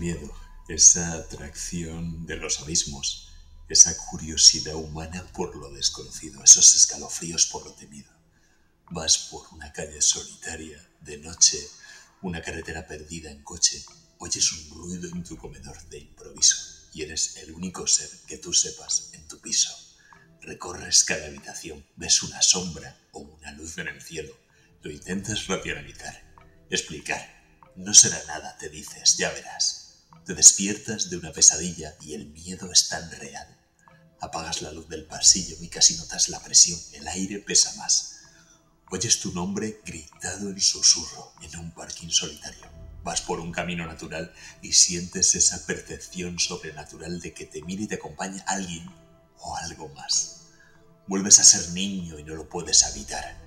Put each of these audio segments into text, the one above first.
Miedo, esa atracción de los abismos, esa curiosidad humana por lo desconocido, esos escalofríos por lo temido. Vas por una calle solitaria, de noche, una carretera perdida en coche, oyes un ruido en tu comedor de improviso y eres el único ser que tú sepas en tu piso. Recorres cada habitación, ves una sombra o una luz en el cielo, lo intentas racionalizar, explicar. No será nada, te dices, ya verás. Te despiertas de una pesadilla y el miedo es tan real. Apagas la luz del pasillo y casi notas la presión, el aire pesa más. Oyes tu nombre gritado en susurro en un parking solitario. Vas por un camino natural y sientes esa percepción sobrenatural de que te mire y te acompaña alguien o algo más. Vuelves a ser niño y no lo puedes evitar.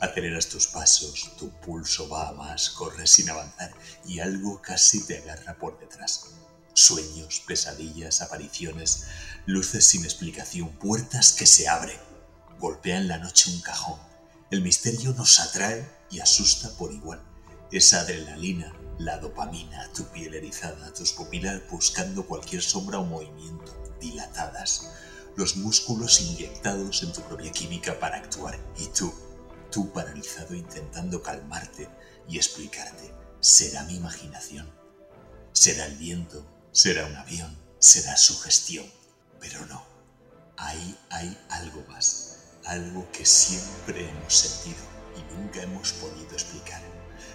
Aceleras tus pasos, tu pulso va a más, corres sin avanzar y algo casi te agarra por detrás. Sueños, pesadillas, apariciones, luces sin explicación, puertas que se abren. Golpea en la noche un cajón el misterio nos atrae y asusta por igual. Esa adrenalina, la dopamina, tu piel erizada, tus pupilas buscando cualquier sombra o movimiento, dilatadas, los músculos inyectados en tu propia química para actuar y tú, tú paralizado intentando calmarte y explicarte, ¿será mi imaginación? ¿Será el viento? ¿Será un avión? ¿Será su gestión? Pero no, ahí hay algo más algo que siempre hemos sentido y nunca hemos podido explicar,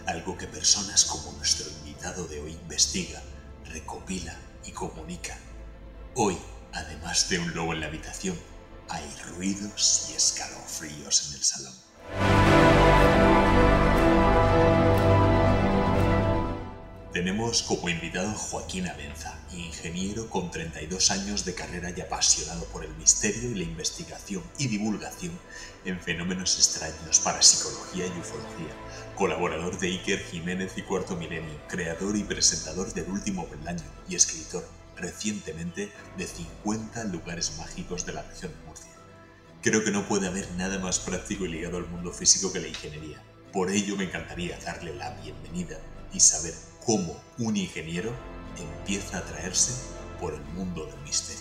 algo que personas como nuestro invitado de hoy investiga, recopila y comunica. Hoy, además de un lobo en la habitación, hay ruidos y escalofríos en el salón. Tenemos como invitado Joaquín Abenza, ingeniero con 32 años de carrera y apasionado por el misterio y la investigación y divulgación en fenómenos extraños para psicología y ufología, colaborador de Iker Jiménez y Cuarto Milenio, creador y presentador del Último Peldaño y escritor recientemente de 50 lugares mágicos de la región de Murcia. Creo que no puede haber nada más práctico y ligado al mundo físico que la ingeniería. Por ello me encantaría darle la bienvenida y saber cómo un ingeniero empieza a atraerse por el mundo del misterio.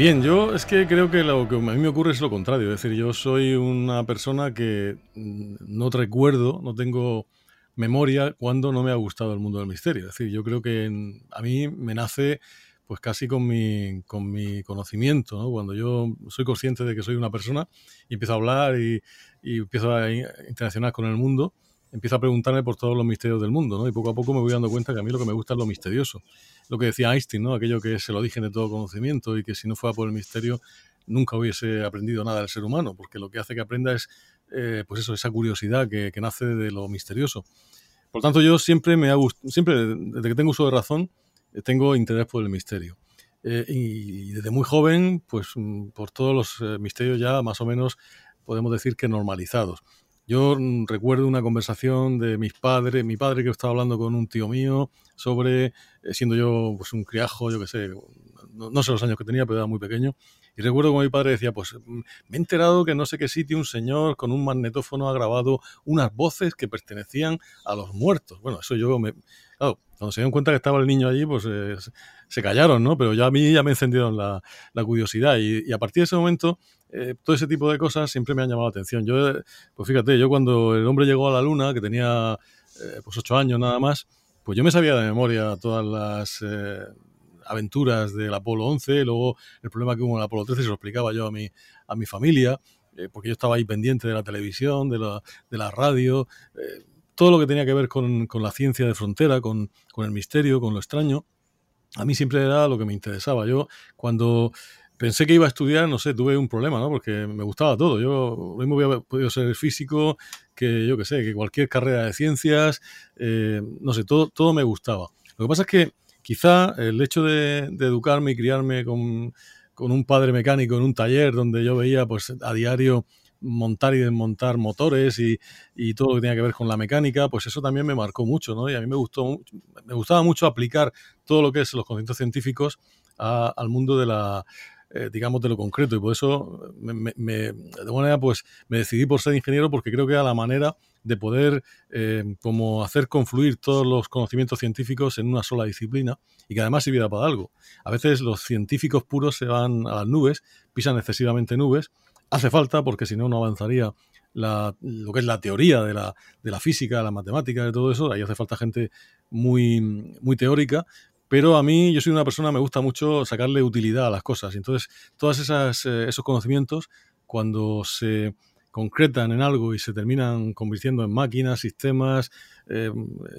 Bien, yo es que creo que lo que a mí me ocurre es lo contrario. Es decir, yo soy una persona que mm, no recuerdo, no tengo memoria cuando no me ha gustado el mundo del misterio. Es decir, yo creo que a mí me nace pues casi con mi, con mi conocimiento, ¿no? Cuando yo soy consciente de que soy una persona y empiezo a hablar y, y empiezo a interaccionar con el mundo, empiezo a preguntarme por todos los misterios del mundo, ¿no? Y poco a poco me voy dando cuenta que a mí lo que me gusta es lo misterioso lo que decía Einstein, ¿no? Aquello que se lo dije de todo conocimiento y que si no fuera por el misterio nunca hubiese aprendido nada del ser humano, porque lo que hace que aprenda es, eh, pues eso, esa curiosidad que, nace de lo misterioso. Por tanto, yo siempre me ha siempre desde que tengo uso de razón, eh, tengo interés por el misterio. Eh, y, desde muy joven, pues mm, por todos los misterios ya más o menos podemos decir que normalizados. Yo mm, recuerdo una conversación de mis padres, mi padre que estaba hablando con un tío mío sobre, eh, siendo yo pues un criajo, yo qué sé, no, sé los años que tenía, pero era muy pequeño, y recuerdo como mi padre decía, pues mm, me he enterado que no sé qué sitio un señor con un magnetófono ha grabado unas voces que pertenecían a los muertos. Bueno, eso yo me... Cuando se dieron cuenta que estaba el niño allí, pues eh, se callaron, ¿no? Pero ya a mí ya me encendieron la, la curiosidad y, a partir de ese momento eh, todo ese tipo de cosas siempre me han llamado la atención. Yo, eh, pues fíjate, yo cuando el hombre llegó a la luna, que tenía pues ocho años nada más, pues yo me sabía de memoria todas las aventuras del Apolo 11, luego el problema que hubo en el Apolo 13 se lo explicaba yo a mi, a mi familia, porque yo estaba ahí pendiente de la televisión, de la, de la radio, todo lo que tenía que ver con, con la ciencia de frontera, con, con, el misterio, con lo extraño, a mí siempre era lo que me interesaba. Yo cuando pensé que iba a estudiar, no sé, tuve un problema, ¿no? Porque me gustaba todo. Yo mismo hubiera podido ser físico, que yo qué sé, que cualquier carrera de ciencias, eh, no sé, todo, todo me gustaba. Lo que pasa es que quizá el hecho de, de educarme y criarme con, con un padre mecánico en un taller donde yo veía pues a diario montar y desmontar motores y, todo lo que tenía que ver con la mecánica, pues eso también me marcó mucho, ¿no? Y a mí me gustó, me gustaba mucho aplicar todo lo que es los conceptos científicos al mundo de la, eh, digamos, de lo concreto. Y por eso, me, de alguna manera, pues me decidí por ser ingeniero porque creo que era la manera de poder eh, como hacer confluir todos los conocimientos científicos en una sola disciplina y que además sirviera para algo. A veces los científicos puros se van a las nubes, pisan excesivamente nubes. Hace falta porque si no, no avanzaría la, lo que es la teoría de la, de la física, la matemática, de todo eso. Ahí hace falta gente muy, muy teórica, pero a mí, yo soy una persona, me gusta mucho sacarle utilidad a las cosas. Entonces, todos eh, esos conocimientos, cuando se concretan en algo y se terminan convirtiendo en máquinas, sistemas, eh,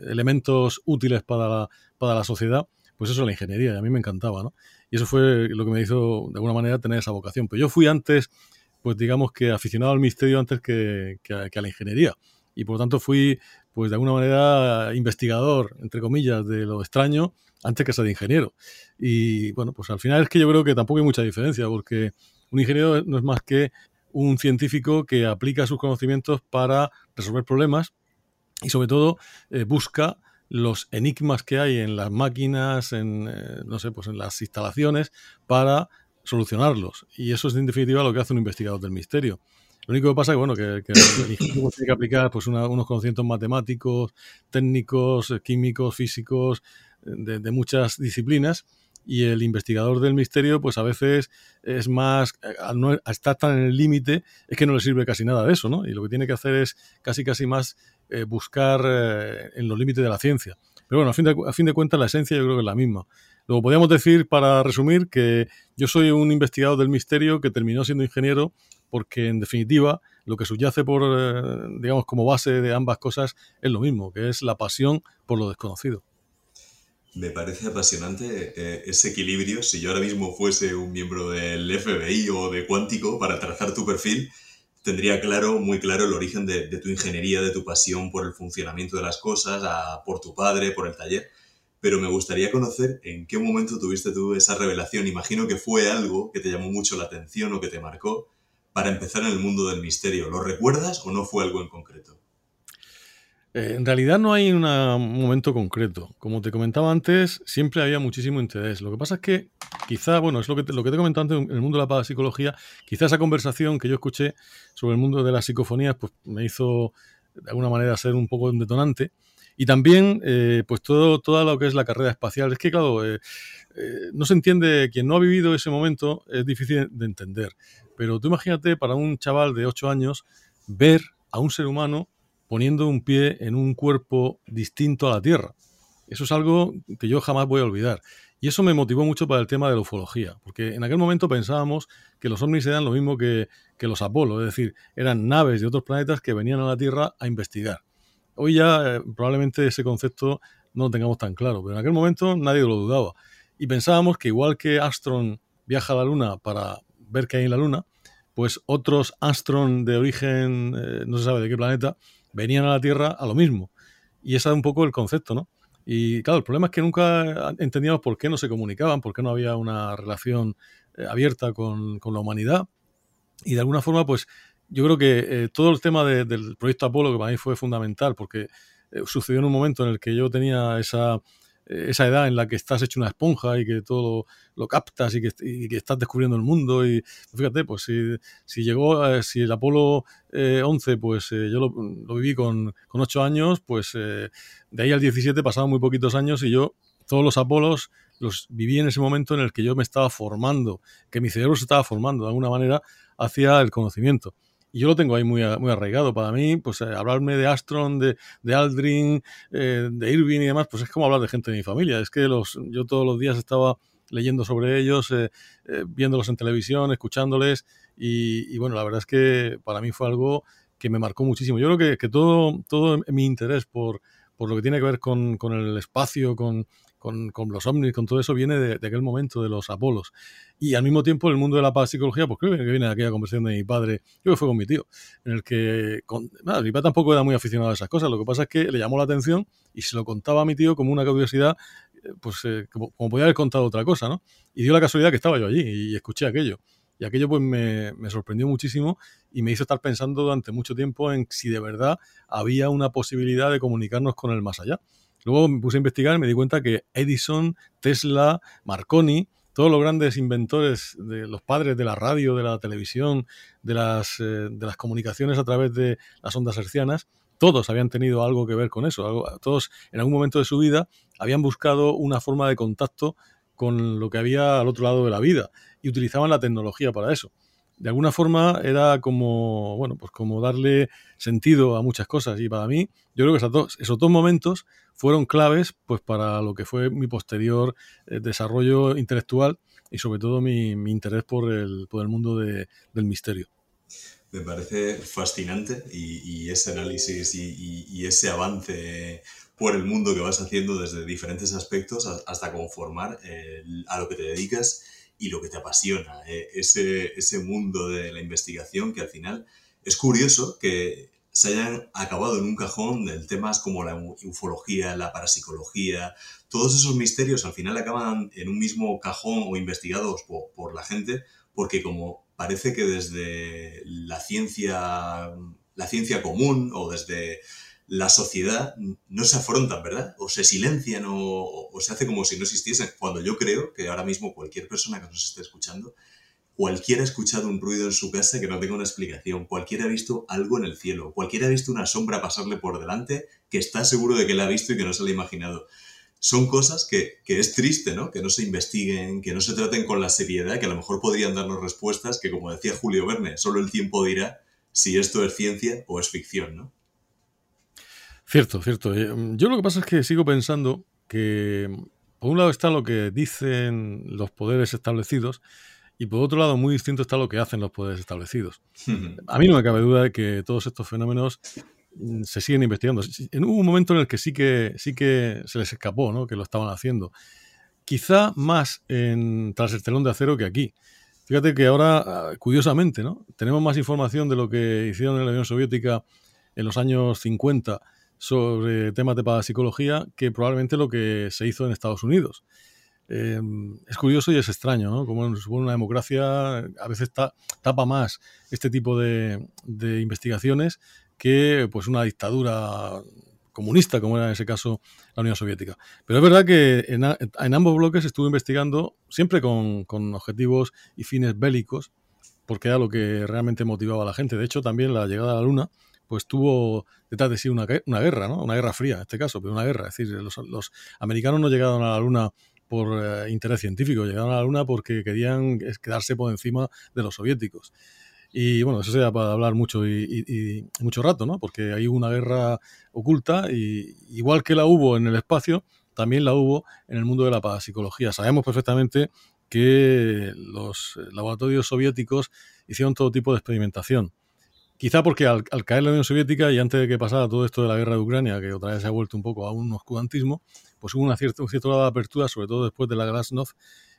elementos útiles para la, para la sociedad, pues eso es la ingeniería y a mí me encantaba, ¿no? Y eso fue lo que me hizo, de alguna manera, tener esa vocación. Pero yo fui antes, pues digamos que aficionado al misterio antes que, a la ingeniería. Y por lo tanto fui, pues de alguna manera, investigador, entre comillas, de lo extraño antes que ser ingeniero. Y bueno, pues al final es que yo creo que tampoco hay mucha diferencia, porque un ingeniero no es más que un científico que aplica sus conocimientos para resolver problemas y sobre todo eh, busca los enigmas que hay en las máquinas, en eh, no sé, pues en las instalaciones para solucionarlos. Y eso es en definitiva lo que hace un investigador del misterio. Lo único que pasa es que, bueno, que, el ingeniero tiene que aplicar pues, unos conocimientos matemáticos, técnicos, químicos, físicos, de, muchas disciplinas y el investigador del misterio, pues a veces es más, al no estar tan en el límite, es que no le sirve casi nada de eso, ¿no? Y lo que tiene que hacer es casi casi más eh, buscar eh, en los límites de la ciencia. Pero bueno, a fin, de, a fin de cuentas la esencia yo creo que es la misma. Luego podríamos decir, para resumir, que yo soy un investigador del misterio que terminó siendo ingeniero porque en definitiva lo que subyace por, eh, digamos, como base de ambas cosas es lo mismo, que es la pasión por lo desconocido. Me parece apasionante eh, ese equilibrio. Si yo ahora mismo fuese un miembro del FBI o de Cuántico para trazar tu perfil, tendría claro, muy claro el origen de, tu ingeniería, de tu pasión por el funcionamiento de las cosas, por tu padre, por el taller. Pero me gustaría conocer en qué momento tuviste tú esa revelación. Imagino que fue algo que te llamó mucho la atención o que te marcó para empezar en el mundo del misterio. ¿Lo recuerdas o no fue algo en concreto? Eh, en realidad no hay un momento concreto. Como te comentaba antes, siempre había muchísimo interés. Lo que pasa es que quizá, bueno, es lo que te, lo que te he comentado antes en el mundo de la parapsicología, quizá esa conversación que yo escuché sobre el mundo de las psicofonías, pues me hizo de alguna manera ser un poco detonante. Y también, eh, pues todo, todo lo que es la carrera espacial. Es que, claro, eh, no se entiende, quien no ha vivido ese momento es difícil de entender. Pero tú imagínate para un chaval de 8 años ver a un ser humano poniendo un pie en un cuerpo distinto a la Tierra. Eso es algo que yo jamás voy a olvidar. Y eso me motivó mucho para el tema de la ufología, porque en aquel momento pensábamos que los ovnis eran lo mismo que, los Apolo, es decir, eran naves de otros planetas que venían a la Tierra a investigar. Hoy ya eh, probablemente ese concepto no lo tengamos tan claro, pero en aquel momento nadie lo dudaba. Y pensábamos que igual que Astron viaja a la Luna para ver qué hay en la Luna, pues otros Astron de origen, eh, no se sabe de qué planeta, venían a la Tierra a lo mismo. Y ese es un poco el concepto, ¿no? Y claro, el problema es que nunca entendíamos por qué no se comunicaban, por qué no había una relación eh, abierta con, la humanidad. Y de alguna forma, pues yo creo que eh, todo el tema del proyecto Apolo, que para mí fue fundamental, porque eh, sucedió en un momento en el que yo tenía esa, esa edad en la que estás hecho una esponja y que todo lo, captas y que, estás descubriendo el mundo. Y fíjate, pues si, si llegó, eh, si el Apolo 11, eh, pues eh, yo lo, viví con, con 8 años, pues de ahí al 17 pasaban muy poquitos años y yo todos los Apolos los viví en ese momento en el que yo me estaba formando, que mi cerebro se estaba formando de alguna manera hacia el conocimiento. Yo lo tengo ahí muy, muy arraigado. Para mí, pues eh, hablarme de Astron, de, de Aldrin, eh, de Irving y demás, pues es como hablar de gente de mi familia. Es que los, yo todos los días estaba leyendo sobre ellos, eh, viéndolos en televisión, escuchándoles. Y, bueno, la verdad es que para mí fue algo que me marcó muchísimo. Yo creo que, que todo, todo mi interés por, por lo que tiene que ver con, con el espacio, con, con, los ovnis, con todo eso, viene de, aquel momento de los Apolos. Y al mismo tiempo el mundo de la parapsicología, pues creo que viene de aquella conversación de mi padre, creo que fue con mi tío, en el que mi padre tampoco era muy aficionado a esas cosas, lo que pasa es que le llamó la atención y se lo contaba a mi tío como una curiosidad pues como, podía haber contado otra cosa, ¿no? Y dio la casualidad que estaba yo allí y escuché aquello. Y aquello pues me, me, sorprendió muchísimo y me hizo estar pensando durante mucho tiempo en si de verdad había una posibilidad de comunicarnos con el más allá. Luego me puse a investigar y me di cuenta que Edison, Tesla, Marconi, todos los grandes inventores, de los padres de la radio, de la televisión, de las, eh, de las comunicaciones a través de las ondas hercianas, todos habían tenido algo que ver con eso. todos en algún momento de su vida habían buscado una forma de contacto con lo que había al otro lado de la vida y utilizaban la tecnología para eso. De alguna forma era como, bueno, pues como darle sentido a muchas cosas y para mí, yo creo que esos dos, esos dos momentos fueron claves pues para lo que fue mi posterior eh, desarrollo intelectual y sobre todo mi, interés por el, por el mundo del misterio. Me parece fascinante y, ese análisis y, ese avance por el mundo que vas haciendo desde diferentes aspectos hasta conformar a lo que te dedicas y lo que te apasiona, eh, ese, ese mundo de la investigación que al final es curioso que se hayan acabado en un cajón de temas como la ufología, la parapsicología, todos esos misterios al final acaban en un mismo cajón o investigados por, por la gente, porque como parece que desde la ciencia, la ciencia común o desde la sociedad no se afrontan, ¿verdad? O se silencian o, se hace como si no existiesen. Cuando yo creo que ahora mismo cualquier persona que nos esté escuchando, cualquiera ha escuchado un ruido en su casa que no tenga una explicación, cualquiera ha visto algo en el cielo, cualquiera ha visto una sombra pasarle por delante que está seguro de que la ha visto y que no se la ha imaginado. Son cosas que, que es triste, ¿no? Que no se investiguen, que no se traten con la seriedad, que a lo mejor podrían darnos respuestas que, como decía Julio Verne, solo el tiempo dirá si esto es ciencia o es ficción, ¿no? Cierto, cierto. Eh, yo lo que pasa es que sigo pensando que por un lado está lo que dicen los poderes establecidos y por otro lado muy distinto está lo que hacen los poderes establecidos. A mí no me cabe duda de que todos estos fenómenos mm, se siguen investigando. En un momento en el que sí que sí que se les escapó, ¿no? Que lo estaban haciendo. Quizá más en, tras el telón de acero que aquí. Fíjate que ahora, ah, curiosamente, ¿no? Tenemos más información de lo que hicieron en la Unión Soviética en los años 50 sobre temas de parapsicología que probablemente lo que se hizo en Estados Unidos. Em, es curioso y es extraño, ¿no? Como supone una democracia a veces tapa más este tipo de, investigaciones que pues una dictadura comunista, como era en ese caso la Unión Soviética. Pero es verdad que en, ambos bloques estuve investigando siempre con, con, objetivos y fines bélicos, porque era lo que realmente motivaba a la gente. De hecho, también la llegada a la Luna pues tuvo detrás de sí una, una, guerra, ¿no? Una guerra fría en este caso, pero una guerra. Es decir, los, americanos no llegaron a la Luna por eh, interés científico, llegaron a la Luna porque querían quedarse por encima de los soviéticos. Y bueno, eso se da para hablar mucho y, mucho rato, ¿no? Porque hay una guerra oculta y igual que la hubo en el espacio, también la hubo en el mundo de la parapsicología. Sabemos perfectamente que los laboratorios soviéticos hicieron todo tipo de experimentación. Quizá porque al, caer la Unión Soviética y antes de que pasara todo esto de la guerra de Ucrania, que otra vez se ha vuelto un poco a un oscurantismo, pues hubo una cierta, un cierto grado de apertura, sobre todo después de la Glasnost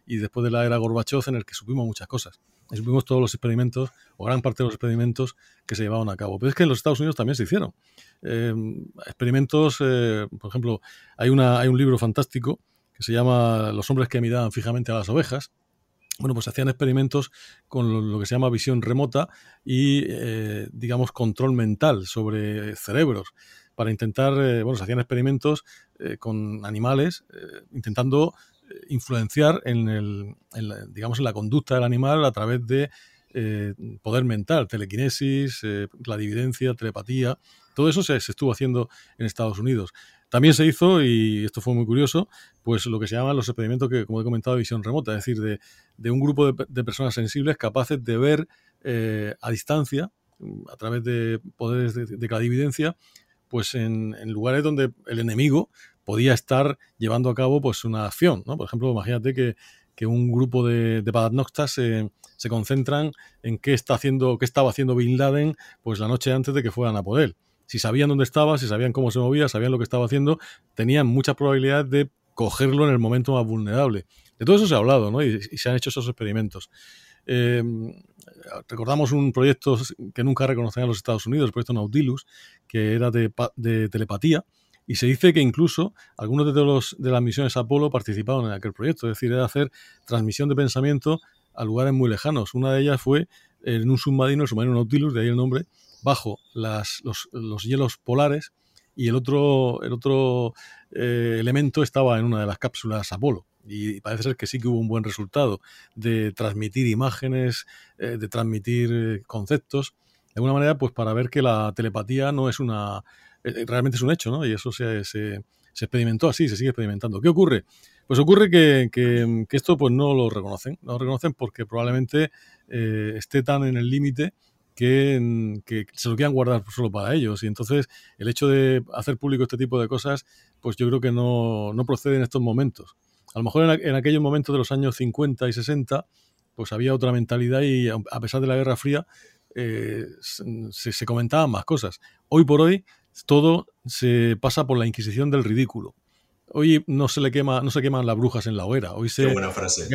y después de la era Gorbachev, en el que supimos muchas cosas. Y supimos todos los experimentos, o gran parte de los experimentos que se llevaban a cabo. Pero es que en los Estados Unidos también se hicieron. Eh, experimentos, eh, por ejemplo, hay, una, hay un libro fantástico que se llama Los hombres que miraban fijamente a las ovejas, bueno, pues hacían experimentos con lo, que se llama visión remota y, eh, digamos, control mental sobre cerebros para intentar, eh, bueno, se hacían experimentos eh, con animales intentando influenciar en, el, la, digamos, en la conducta del animal a través de poder mental, telequinesis, clarividencia, telepatía, todo eso se, estuvo haciendo en Estados Unidos. También se hizo, y esto fue muy curioso, pues lo que se llaman los experimentos que, como he comentado, visión remota, es decir, de, un grupo de, personas sensibles capaces de ver eh, a distancia, a través de poderes de, de pues en, lugares donde el enemigo podía estar llevando a cabo pues una acción. ¿no? Por ejemplo, imagínate que, un grupo de, de se, se concentran en qué está haciendo, qué estaba haciendo Bin Laden pues la noche antes de que fueran a por él si sabían dónde estaba, si sabían cómo se movía, sabían lo que estaba haciendo, tenían mucha probabilidad de cogerlo en el momento más vulnerable. De todo eso se ha hablado, ¿no? Y, se han hecho esos experimentos. Em, recordamos un proyecto que nunca reconocían los Estados Unidos, el proyecto Nautilus, que era de, telepatía y se dice que incluso algunos de, los, de las misiones Apolo participaron en aquel proyecto, es decir, era hacer transmisión de pensamiento a lugares muy lejanos. Una de ellas fue en un submarino, el submarino Nautilus, de ahí el nombre, bajo las, los, los, hielos polares y el otro, el otro eh, elemento estaba en una de las cápsulas Apolo. Y parece ser que sí que hubo un buen resultado de transmitir imágenes, eh, de transmitir eh, conceptos, de alguna manera, pues para ver que la telepatía no es una, realmente es un hecho, ¿no? Y eso se, se, se experimentó así, se sigue experimentando. ¿Qué ocurre? Pues ocurre que, que, esto pues no lo reconocen, no lo reconocen porque probablemente esté tan en el límite que, que, se lo quieran guardar solo para ellos. Y entonces el hecho de hacer público este tipo de cosas, pues yo creo que no, no procede en estos momentos. A lo mejor en, en, aquellos momentos de los años 50 y 60, pues había otra mentalidad y a pesar de la Guerra Fría, eh, se, se comentaban más cosas. Hoy por hoy todo se pasa por la inquisición del ridículo. Hoy no se le quema, no se queman las brujas en la hoguera. Hoy se, se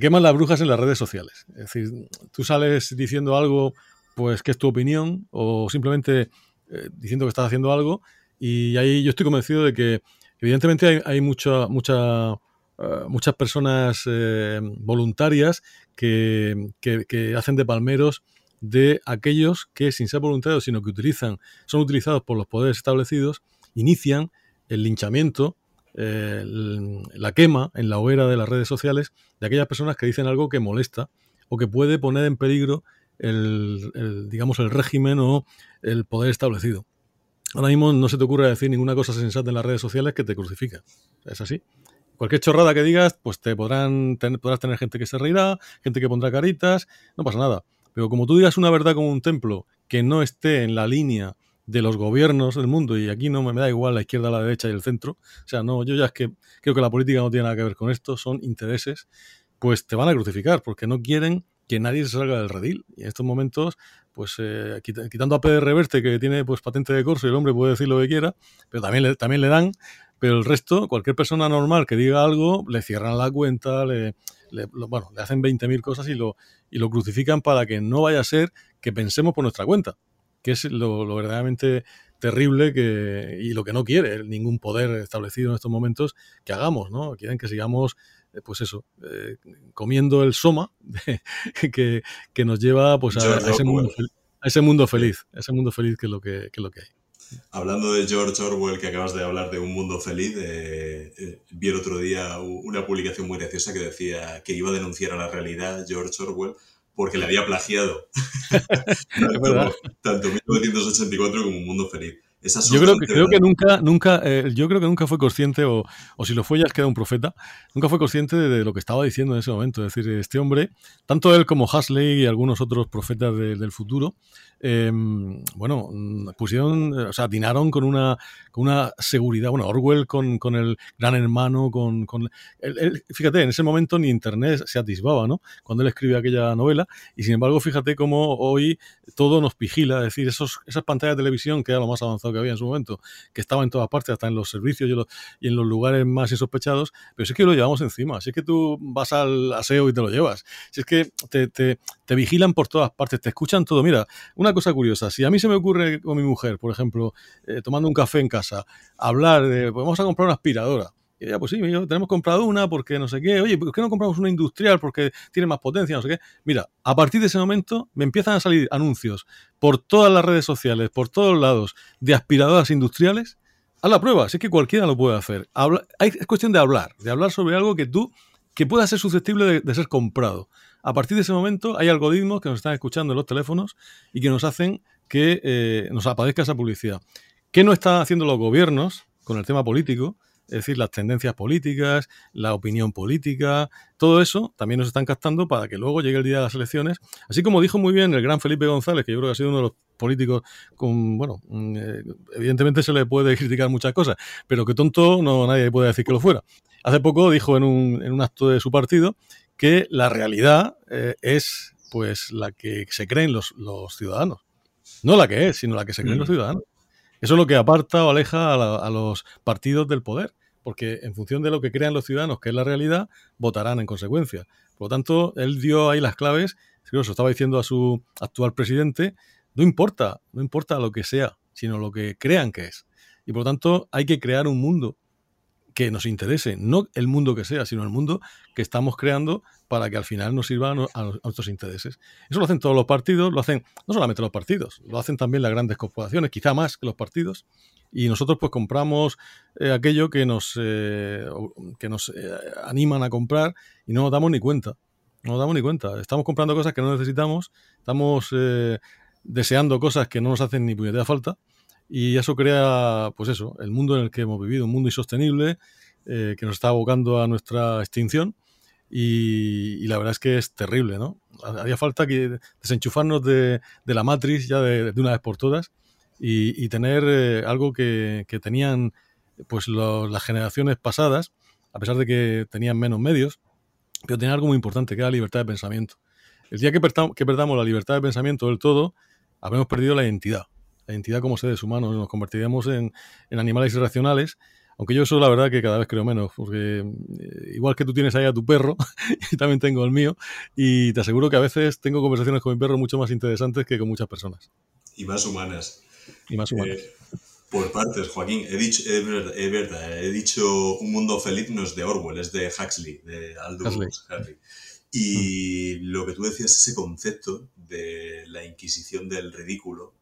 queman las brujas en las redes sociales. Es decir, tú sales diciendo algo, pues que es tu opinión, o simplemente eh, diciendo que estás haciendo algo, y ahí yo estoy convencido de que, evidentemente, hay, hay mucha, mucha, uh, muchas personas eh, voluntarias que, que, que, hacen de palmeros de aquellos que, sin ser voluntarios, sino que utilizan, son utilizados por los poderes establecidos, inician el linchamiento, la quema en la hoguera de las redes sociales de aquellas personas que dicen algo que molesta o que puede poner en peligro el, digamos, el régimen o el poder establecido. Ahora mismo no se te ocurre decir ninguna cosa sensata en las redes sociales que te crucifica. Es así. Cualquier chorrada que digas, pues te podrán tener, podrás tener gente que se reirá, gente que pondrá caritas, no pasa nada. Pero como tú digas una verdad como un templo que no esté en la línea de los gobiernos del mundo, y aquí no me da igual la izquierda, la derecha y el centro, o sea, no, yo ya es que creo que la política no tiene nada que ver con esto, son intereses, pues te van a crucificar, porque no quieren que nadie se salga del redil. Y en estos momentos, pues eh, quitando a Pedro Reverte, que tiene pues patente de corso y el hombre puede decir lo que quiera, pero también le, también le dan, pero el resto, cualquier persona normal que diga algo, le cierran la cuenta, le, bueno, le hacen 20.000 cosas y lo, y lo crucifican para que no vaya a ser que pensemos por nuestra cuenta, que es lo, lo verdaderamente terrible que, y lo que no quiere ningún poder establecido en estos momentos que hagamos, ¿no? Quieren que sigamos, eh, pues eso, eh, comiendo el soma que, que, nos lleva pues a, a, ese mundo, a, ese mundo, feliz, a ese mundo feliz que es lo que, que, es lo que hay. Hablando de George Orwell, que acabas de hablar de un mundo feliz, eh, eh, vi el otro día una publicación muy graciosa que decía que iba a denunciar a la realidad George Orwell porque le había plagiado tanto, tanto 1984 como Un Mundo Feliz. Yo creo que, creo que nunca, nunca, eh, yo creo que nunca fue consciente, o, o, si lo fue ya es que era un profeta, nunca fue consciente de, de, lo que estaba diciendo en ese momento. Es decir, este hombre, tanto él como Hasley y algunos otros profetas de, del futuro, eh, bueno, pusieron, o sea, atinaron con una, con una seguridad, bueno, Orwell con, con el gran hermano, con, con él, él, fíjate, en ese momento ni internet se atisbaba, ¿no? Cuando él escribe aquella novela, y sin embargo, fíjate cómo hoy todo nos vigila, es decir, esos, esas pantallas de televisión, que era lo más avanzado que había en su momento, que estaba en todas partes, hasta en los servicios y, en los lugares más insospechados, pero si es que lo llevamos encima, si es que tú vas al aseo y te lo llevas, si es que te, te, te vigilan por todas partes, te escuchan todo, mira, una cosa curiosa, si a mí se me ocurre con mi mujer, por ejemplo, eh, tomando un café en casa, hablar de, pues vamos a comprar una aspiradora. Y pues sí, tenemos comprado una porque no sé qué. Oye, ¿por qué no compramos una industrial porque tiene más potencia? No sé qué. Mira, a partir de ese momento me empiezan a salir anuncios por todas las redes sociales, por todos lados, de aspiradoras industriales. Haz la prueba, si que cualquiera lo puede hacer. Hay, es cuestión de hablar, de hablar sobre algo que tú, que pueda ser susceptible de, de ser comprado. A partir de ese momento hay algoritmos que nos están escuchando en los teléfonos y que nos hacen que eh, nos aparezca esa publicidad. ¿Qué no están haciendo los gobiernos con el tema político? Es decir, las tendencias políticas, la opinión política, todo eso también nos están captando para que luego llegue el día de las elecciones. Así como dijo muy bien el gran Felipe González, que yo creo que ha sido uno de los políticos con, bueno, eh, evidentemente se le puede criticar muchas cosas, pero que tonto no nadie puede decir que lo fuera. Hace poco dijo en un, en un acto de su partido que la realidad eh, es pues la que se creen los, los, ciudadanos. No la que es, sino la que se creen mm. los ciudadanos. Eso es lo que aparta o aleja a, los partidos del poder, porque en función de lo que crean los ciudadanos, que es la realidad, votarán en consecuencia. Por lo tanto, él dio ahí las claves, se estaba diciendo a su actual presidente, no importa, no importa lo que sea, sino lo que crean que es. Y por lo tanto hay que crear un mundo que nos interese, no el mundo que sea, sino el mundo que estamos creando para que al final nos sirva a, nuestros intereses. Eso lo hacen todos los partidos, lo hacen no solamente los partidos, lo hacen también las grandes corporaciones, quizá más que los partidos, y nosotros pues compramos eh, aquello que nos, eh, que nos eh, animan a comprar y no nos damos ni cuenta. No nos damos ni cuenta. Estamos comprando cosas que no necesitamos, estamos deseando cosas que no nos hacen ni puñetera falta y eso crea, pues eso, el mundo en el que hemos vivido, un mundo insostenible eh, que nos está abocando a nuestra extinción. Y, la verdad es que es terrible, ¿no? Haría falta que desenchufarnos de, la matriz ya de, una vez por todas y, tener eh, algo que, tenían pues las generaciones pasadas, a pesar de que tenían menos medios, pero tenían algo muy importante, que era la libertad de pensamiento. El día que, que perdamos la libertad de pensamiento del todo, habremos perdido la identidad la identidad como seres humanos, nos convertiríamos en, animales irracionales. Aunque yo eso la verdad que cada vez creo menos, porque eh, igual que tú tienes ahí a tu perro, y también tengo el mío, y te aseguro que a veces tengo conversaciones con mi perro mucho más interesantes que con muchas personas. Y más humanas. Y más humanas. Eh, por partes, Joaquín, he dicho, es verdad, he dicho Un mundo feliz no es de Orwell, es de Huxley, de Aldous Huxley. Y mm. lo que tú decías, ese concepto de la inquisición del ridículo,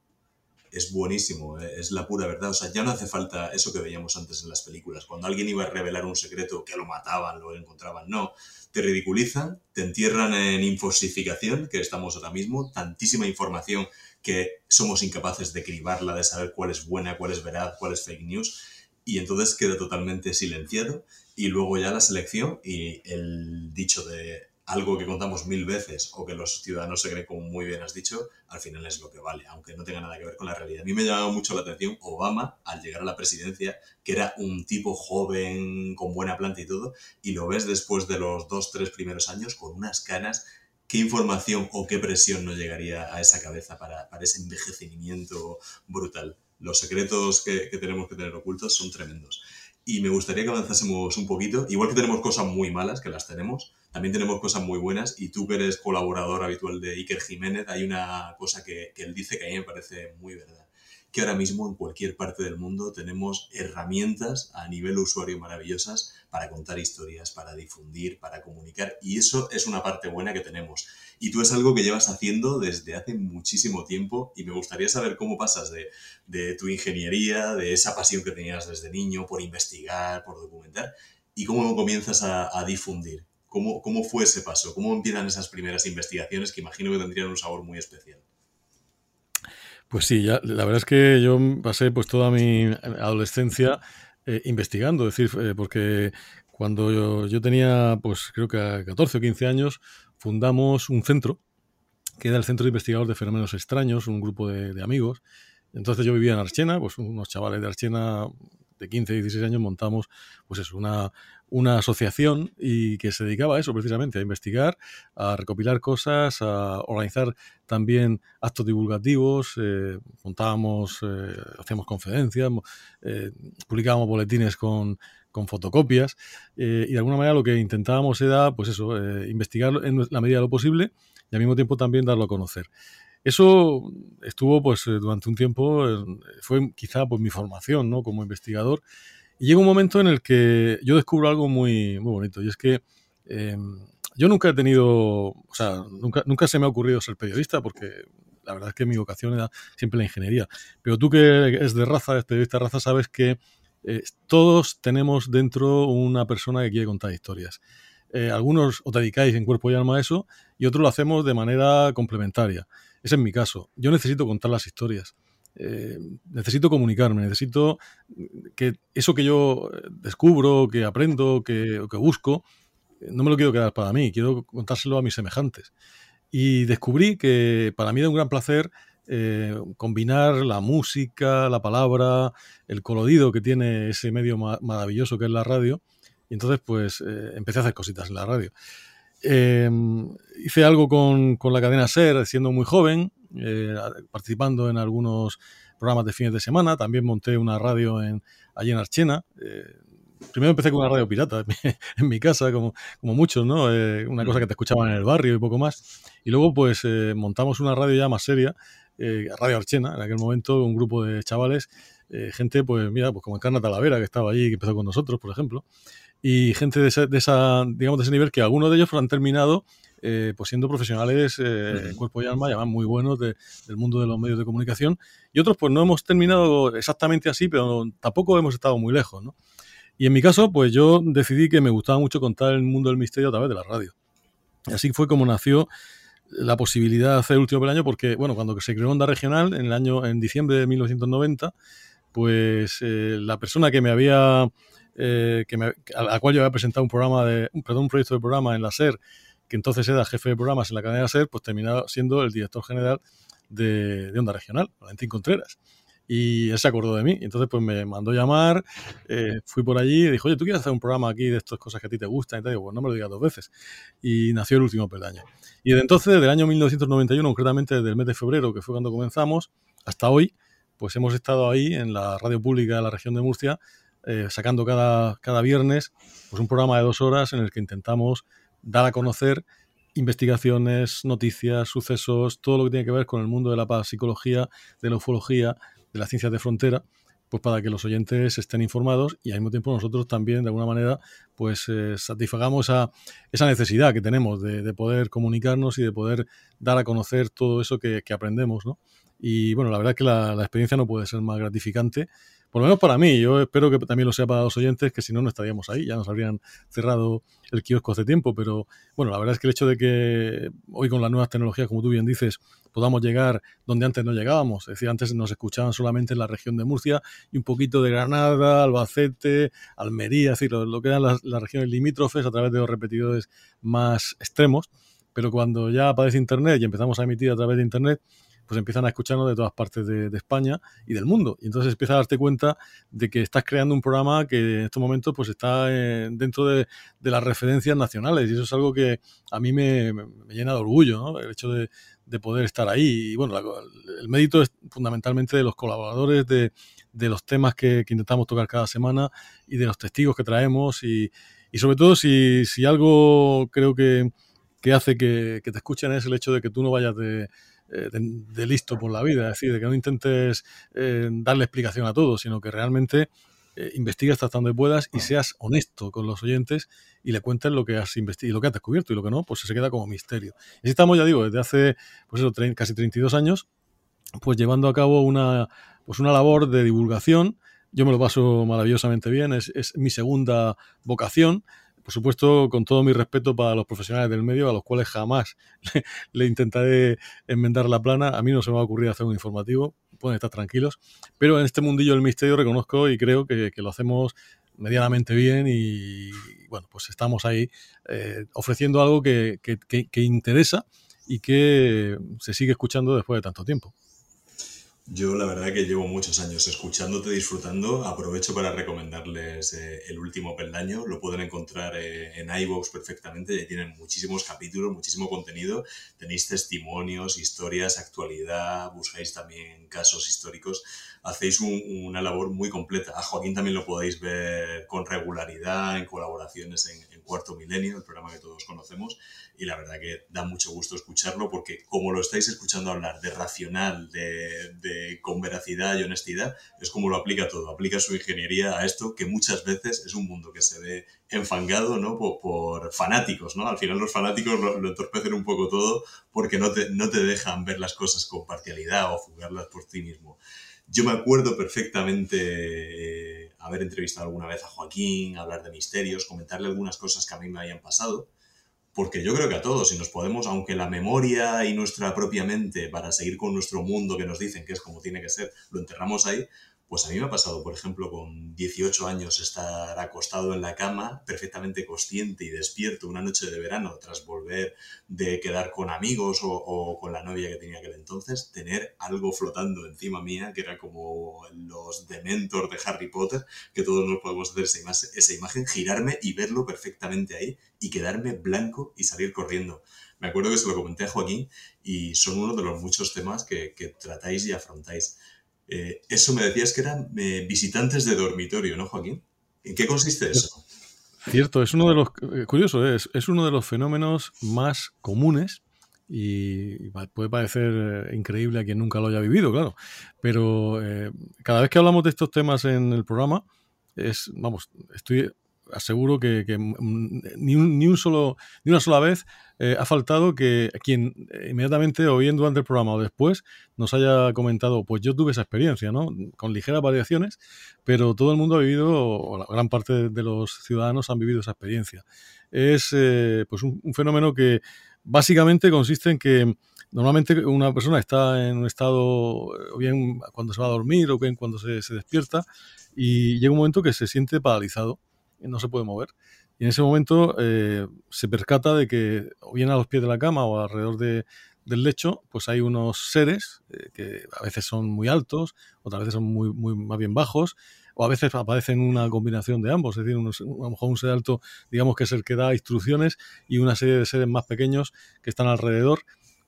es buenísimo, eh, es la pura verdad. O sea, ya no hace falta eso que veíamos antes en las películas. Cuando alguien iba a revelar un secreto, que lo mataban, lo encontraban. No, te ridiculizan, te entierran en infosificación, que estamos ahora mismo, tantísima información que somos incapaces de cribarla, de saber cuál es buena, cuál es veraz, cuál es fake news. Y entonces queda totalmente silenciado. Y luego ya la selección y el dicho de algo que contamos mil veces o que los ciudadanos se creen como muy bien has dicho, al final es lo que vale, aunque no tenga nada que ver con la realidad. A mí me llamaba mucho la atención Obama al llegar a la presidencia, que era un tipo joven, con buena planta y todo, y lo ves después de los dos, tres primeros años con unas canas. ¿Qué información o qué presión no llegaría a esa cabeza para, para ese envejecimiento brutal? Los secretos que, que tenemos que tener ocultos son tremendos. Y me gustaría que avanzásemos un poquito, igual que tenemos cosas muy malas, que las tenemos, también tenemos cosas muy buenas y tú que eres colaborador habitual de Iker Jiménez, hay una cosa que, que él dice que a mí me parece muy verdad que ahora mismo en cualquier parte del mundo tenemos herramientas a nivel usuario maravillosas para contar historias, para difundir, para comunicar. Y eso es una parte buena que tenemos. Y tú es algo que llevas haciendo desde hace muchísimo tiempo y me gustaría saber cómo pasas de, tu ingeniería, de esa pasión que tenías desde niño por investigar, por documentar, y cómo comienzas a, a difundir. ¿Cómo, ¿Cómo fue ese paso? ¿Cómo empiezan esas primeras investigaciones que imagino que tendrían un sabor muy especial? Pues sí, ya, la verdad es que yo pasé pues toda mi adolescencia eh, investigando, es decir, eh, porque cuando yo, tenía, pues creo que a 14 o 15 años, fundamos un centro, que era el Centro de Investigadores de Fenómenos Extraños, un grupo de, amigos. Entonces yo vivía en Archena, pues unos chavales de Archena de 15, 16 años montamos pues eso, una, una asociación y que se dedicaba a eso precisamente, a investigar, a recopilar cosas, a organizar también actos divulgativos, eh, contábamos, eh, hacíamos conferencias, eh, publicábamos boletines con, con fotocopias y de alguna manera lo que intentábamos era, pues eso, investigar en la medida de lo posible y al mismo tiempo también darlo a conocer. Eso estuvo pues durante un tiempo, fue quizá pues mi formación ¿no? como investigador y llega un momento en el que yo descubro algo muy, muy bonito, y es que em, yo nunca he tenido, o sea, nunca, nunca se me ha ocurrido ser periodista, porque la verdad es que mi vocación era siempre la ingeniería. Pero tú que es de raza, es periodista de raza, sabes que eh, todos tenemos dentro una persona que quiere contar historias. Eh, algunos os dedicáis en cuerpo y alma a eso y otros lo hacemos de manera complementaria. Ese es mi caso. Yo necesito contar las historias. Eh, necesito comunicarme, necesito que eso que yo descubro, que aprendo, que, que busco, no me lo quiero quedar para mí, quiero contárselo a mis semejantes. Y descubrí que para mí era un gran placer eh, combinar la música, la palabra, el colorido que tiene ese medio maravilloso que es la radio. Y entonces, pues, eh, empecé a hacer cositas en la radio. Em, hice algo con, con, la cadena SER siendo muy joven, eh, participando en algunos programas de fines de semana. También monté una radio en, allí en Archena. Eh, primero empecé con una radio pirata en mi, casa, como, como muchos, ¿no? Eh, una cosa que te escuchaban en el barrio y poco más. Y luego, pues, montamos una radio ya más seria, Radio Archena, en aquel momento, un grupo de chavales eh, gente, pues mira, pues como Encarna Talavera, que estaba allí, que empezó con nosotros, por ejemplo, y gente de, ese, de esa, digamos, de ese nivel, que algunos de ellos han terminado eh, pues siendo profesionales eh, en cuerpo y alma, ya muy buenos del mundo de los medios de comunicación, y otros pues no hemos terminado exactamente así, pero tampoco hemos estado muy lejos, ¿no? Y en mi caso, pues yo decidí que me gustaba mucho contar el mundo del misterio a través de la radio. Y así fue como nació la posibilidad de hacer el último año, porque, bueno, cuando se creó Onda Regional, en el año, en diciembre de 1990, pues eh, la persona que me había, que a la cual yo había presentado un programa de, perdón, un proyecto de programa en la SER, que entonces era jefe de programas en la cadena SER, pues terminaba siendo el director general de, Onda Regional, Valentín Contreras. Y él se acordó de mí. Entonces, pues me mandó llamar, eh, fui por allí y dijo, oye, ¿tú quieres hacer un programa aquí de estas cosas que a ti te gustan? Y te digo, pues no me lo digas dos veces. Y nació el último peldaño. Y desde entonces, desde el año 1991, concretamente desde el mes de febrero, que fue cuando comenzamos, hasta hoy, pues hemos estado ahí en la radio pública de la región de Murcia, eh, sacando cada, cada viernes pues un programa de dos horas en el que intentamos dar a conocer investigaciones, noticias, sucesos, todo lo que tiene que ver con el mundo de la psicología, de la ufología, de las ciencias de frontera, pues para que los oyentes estén informados y al mismo tiempo nosotros también de alguna manera pues eh, satisfagamos esa, esa, necesidad que tenemos de, poder comunicarnos y de poder dar a conocer todo eso que, aprendemos, ¿no? Y bueno, la verdad es que la experiencia no puede ser más gratificante por lo menos para mí, yo espero que también lo sea para los oyentes, que si no, no estaríamos ahí, ya nos habrían cerrado el kiosco hace tiempo, pero bueno, la verdad es que el hecho de que hoy con las nuevas tecnologías, como tú bien dices, podamos llegar donde antes no llegábamos, es decir, antes nos escuchaban solamente en la región de Murcia y un poquito de Granada, Albacete, Almería, es decir, lo, que eran las, las regiones limítrofes a través de los repetidores más extremos, pero cuando ya aparece Internet y empezamos a emitir a través de Internet, pues empiezan a escucharnos de todas partes de, España y del mundo. Y entonces empiezas a darte cuenta de que estás creando un programa que en estos momentos pues está eh, dentro de, las referencias nacionales. Y eso es algo que a mí me, llena de orgullo, ¿no? El hecho de, poder estar ahí. Y bueno, el mérito es fundamentalmente de los colaboradores, de, los temas que, intentamos tocar cada semana y de los testigos que traemos. Y, sobre todo si, algo creo que, hace que, que, te escuchen es el hecho de que tú no vayas de, eh, de, listo por la vida, es decir, de que no intentes eh, darle explicación a todo, sino que realmente eh, investigues hasta donde puedas y seas honesto con los oyentes y le cuentes lo que has investigado, lo que has descubierto y lo que no, pues se queda como misterio. Y estamos, ya digo, desde hace pues eso, casi 32 años, pues llevando a cabo una, pues una labor de divulgación. Yo me lo paso maravillosamente bien, es, es mi segunda vocación por supuesto, con todo mi respeto para los profesionales del medio, a los cuales jamás le, intentaré enmendar la plana. A mí no se me va a ocurrir hacer un informativo, pueden estar tranquilos. Pero en este mundillo del misterio reconozco y creo que, lo hacemos medianamente bien y, bueno, pues estamos ahí eh, ofreciendo algo que interesa y que se sigue escuchando después de tanto tiempo. Yo la verdad que llevo muchos años escuchándote, disfrutando. Aprovecho para recomendarles eh, el último peldaño. Lo pueden encontrar eh, en iVoox perfectamente. Ya tienen muchísimos capítulos, muchísimo contenido. Tenéis testimonios, historias, actualidad. Buscáis también casos históricos. Hacéis una labor muy completa. A Joaquín también lo podéis ver con regularidad en colaboraciones en, Cuarto Milenio, el programa que todos conocemos y la verdad que da mucho gusto escucharlo porque como lo estáis escuchando hablar de racional, de, de, con veracidad y honestidad, es como lo aplica todo, aplica su ingeniería a esto que muchas veces es un mundo que se ve enfangado ¿no? por, fanáticos, ¿no? Al final los fanáticos lo, entorpecen un poco todo porque no te, no te dejan ver las cosas con parcialidad o fugarlas por ti mismo. Yo me acuerdo perfectamente eh, haber entrevistado alguna vez a Joaquín, hablar de misterios, comentarle algunas cosas que a mí me habían pasado porque yo creo que a todos, si nos podemos, aunque la memoria y nuestra propia mente, para seguir con nuestro mundo que nos dicen que es como tiene que ser, lo enterramos ahí, pues a mí me ha pasado, por ejemplo, con 18 años estar acostado en la cama, perfectamente consciente y despierto una noche de verano, tras volver de quedar con amigos o, con la novia que tenía aquel entonces, tener algo flotando encima mía, que era como los dementors de Harry Potter, que todos nos podemos hacer esa, imagen, girarme y verlo perfectamente ahí y quedarme blanco y salir corriendo. Me acuerdo que se lo comenté a Joaquín y son uno de los muchos temas que tratáis y afrontáis. Eh, eso me decías que eran eh, visitantes de dormitorio, ¿no, Joaquín? ¿En qué consiste eso? Cierto, es uno de los, eh, curioso, es, es uno de los fenómenos más comunes y puede parecer increíble a quien nunca lo haya vivido, claro. Pero cada vez que hablamos de estos temas en el programa, es, vamos, estoy aseguro que, ni, un, ni, un, solo, ni una sola vez eh, ha faltado que quien inmediatamente o bien durante el programa o después nos haya comentado, pues yo tuve esa experiencia, ¿no? Con ligeras variaciones, pero todo el mundo ha vivido, o la gran parte de los ciudadanos han vivido esa experiencia. Es pues un, fenómeno que básicamente consiste en que normalmente una persona está en un estado, o bien cuando se va a dormir, o bien cuando se, despierta, y llega un momento que se siente paralizado, no se puede mover. Y en ese momento eh, se percata de que, o bien a los pies de la cama o alrededor de, del lecho, pues hay unos seres eh, que a veces son muy altos, otras veces son muy, muy más bien bajos, o a veces aparecen una combinación de ambos, es decir, a lo mejor un ser alto, digamos que es el que da instrucciones, y una serie de seres más pequeños que están alrededor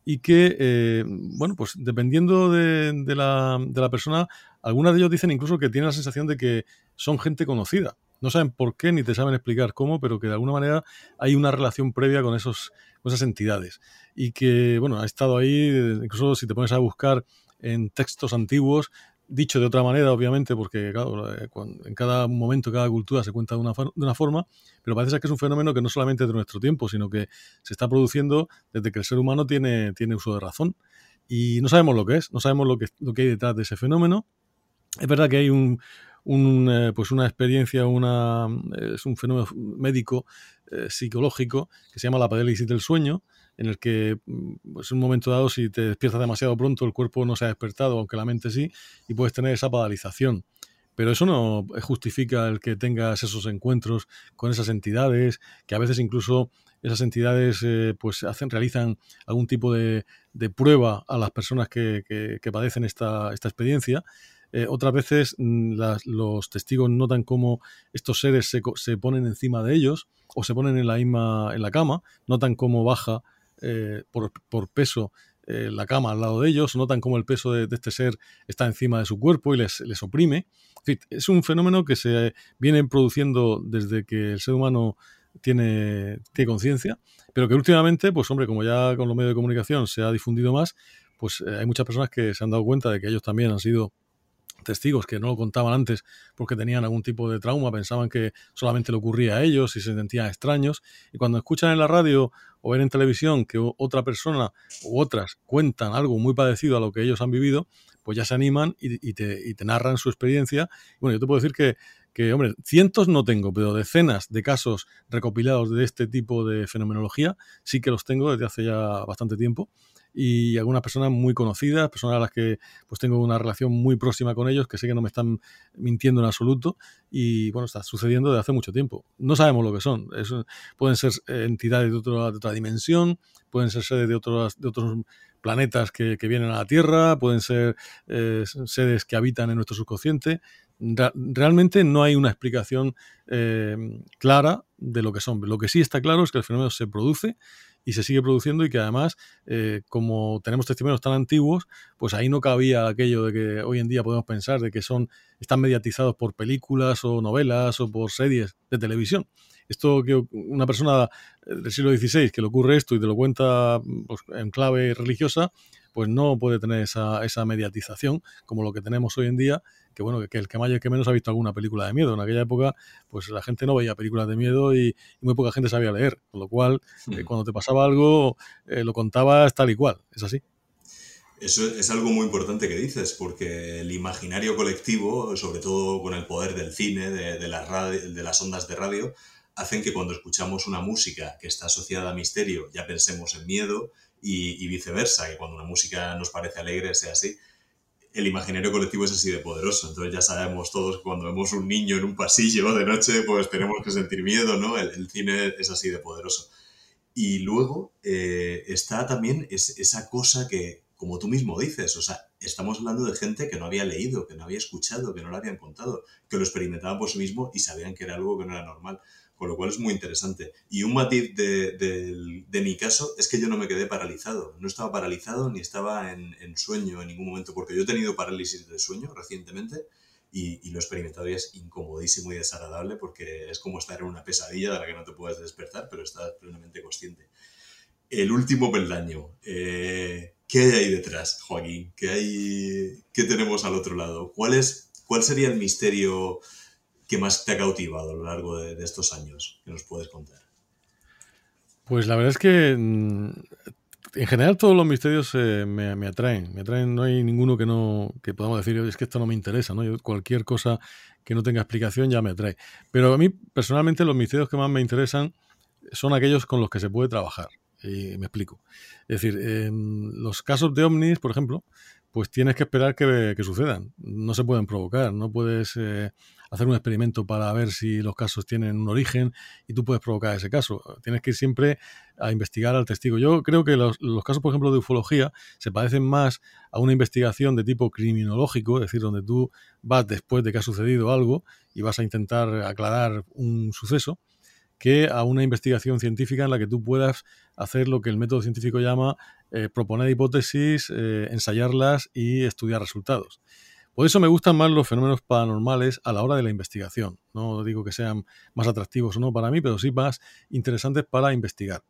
y que, eh, bueno, pues dependiendo de, la, de, la, persona, algunos de ellos dicen incluso que tienen la sensación de que son gente conocida. No saben por qué ni te saben explicar cómo, pero que de alguna manera hay una relación previa con, esos, con esas entidades. Y que, bueno, ha estado ahí, incluso si te pones a buscar en textos antiguos, dicho de otra manera, obviamente, porque eh, en cada momento, cada cultura se cuenta de una, de una forma, pero parece que es un fenómeno que no solamente es de nuestro tiempo, sino que se está produciendo desde que el ser humano tiene, tiene uso de razón. Y no sabemos lo que es, no sabemos lo que, lo que hay detrás de ese fenómeno. Es verdad que hay un, eh, pues una experiencia, una, es un fenómeno médico, eh, psicológico, que se llama la parálisis del sueño, en el que mm, pues, en un momento dado si te despiertas demasiado pronto el cuerpo no se ha despertado, aunque la mente sí, y puedes tener esa paralización. Pero eso no justifica el que tengas esos encuentros con esas entidades, que a veces incluso esas entidades eh, pues hacen, realizan algún tipo de, prueba a las personas que, padecen esta, esta experiencia. Eh, otras veces mm, los testigos notan cómo estos seres se, se, ponen encima de ellos o se ponen en la misma en la cama, notan cómo baja eh, por, peso eh, la cama al lado de ellos, notan cómo el peso de, este ser está encima de su cuerpo y les, les oprime. es un fenómeno que se viene produciendo desde que el ser humano tiene, tiene conciencia, pero que últimamente, pues hombre, como ya con los medios de comunicación se ha difundido más, pues hay muchas personas que se han dado cuenta de que ellos también han sido testigos que no lo contaban antes porque tenían algún tipo de trauma, pensaban que solamente le ocurría a ellos y se sentían extraños. Y cuando escuchan en la radio o ven en televisión que otra persona u otras cuentan algo muy parecido a lo que ellos han vivido, pues ya se animan y, te, narran su experiencia. Bueno, yo te puedo decir que, que, hombre, cientos no tengo, pero decenas de casos recopilados de este tipo de fenomenología sí que los tengo desde hace ya bastante tiempo y algunas personas muy conocidas, personas a las que pues tengo una relación muy próxima con ellos, que sé que no me están mintiendo en absoluto y bueno, está sucediendo desde hace mucho tiempo. No sabemos lo que son. pueden ser eh, entidades de, de, otra dimensión, pueden ser seres de otros, de otros planetas que, vienen a la Tierra, pueden ser eh, seres que habitan en nuestro subconsciente. Realmente no hay una explicación eh, clara de lo que son. Lo que sí está claro es que el fenómeno se produce y se sigue produciendo y que además, eh, como tenemos testimonios tan antiguos, pues ahí no cabía aquello de que hoy en día podemos pensar de que son, están mediatizados por películas o novelas o por series de televisión. Esto que una persona del siglo XVI que le ocurre esto y te lo cuenta pues, en clave religiosa, pues no puede tener esa, esa mediatización como lo que tenemos hoy en día que bueno, que el que más y el que menos ha visto alguna película de miedo. En aquella época, pues la gente no veía películas de miedo y, muy poca gente sabía leer, con lo cual, eh, cuando te pasaba algo, eh, lo contabas tal y cual, es así. Eso es algo muy importante que dices, porque el imaginario colectivo, sobre todo con el poder del cine, de, de, de las ondas de radio, hacen que cuando escuchamos una música que está asociada a misterio ya pensemos en miedo y, y viceversa, que cuando una música nos parece alegre sea así el imaginario colectivo es así de poderoso. Entonces ya sabemos todos que cuando vemos un niño en un pasillo de noche, pues tenemos que sentir miedo, ¿no? El, cine es así de poderoso. Y luego eh, está también esa cosa que, como tú mismo dices, o sea, estamos hablando de gente que no había leído, que no había escuchado, que no lo habían contado, que lo experimentaban por sí mismo y sabían que era algo que no era normal con lo cual es muy interesante. Y un matiz de, mi caso es que yo no me quedé paralizado, no estaba paralizado ni estaba en, sueño en ningún momento, porque yo he tenido parálisis de sueño recientemente y, lo he experimentado y es incomodísimo y desagradable porque es como estar en una pesadilla de la que no te puedes despertar, pero estás plenamente consciente. el último peldaño. Eh, ¿Qué hay ahí detrás, Joaquín? ¿Qué, hay, ¿Qué tenemos al otro lado? ¿Cuál, es, ¿Cuál sería el misterio que más te ha cautivado a lo largo de, estos años que nos puedes contar? Pues la verdad es que mm, en general todos los misterios eh, me, atraen. Me atraen, no hay ninguno que no que podamos decir, es que esto no me interesa, ¿no? cualquier cosa que no tenga explicación ya me atrae. Pero a mí personalmente los misterios que más me interesan son aquellos con los que se puede trabajar. Y me explico. Es decir, en los casos de ovnis, por ejemplo, pues tienes que esperar que, sucedan. No se pueden provocar. No puedes eh, hacer un experimento para ver si los casos tienen un origen y tú puedes provocar ese caso. Tienes que ir siempre a investigar al testigo. Yo creo que los, casos, por ejemplo, de ufología se parecen más a una investigación de tipo criminológico, es decir, donde tú vas después de que ha sucedido algo y vas a intentar aclarar un suceso que a una investigación científica en la que tú puedas hacer lo que el método científico llama eh, proponer hipótesis, eh, ensayarlas y estudiar resultados. Por eso me gustan más los fenómenos paranormales a la hora de la investigación. No digo que sean más atractivos o no para mí, pero sí más interesantes para investigar.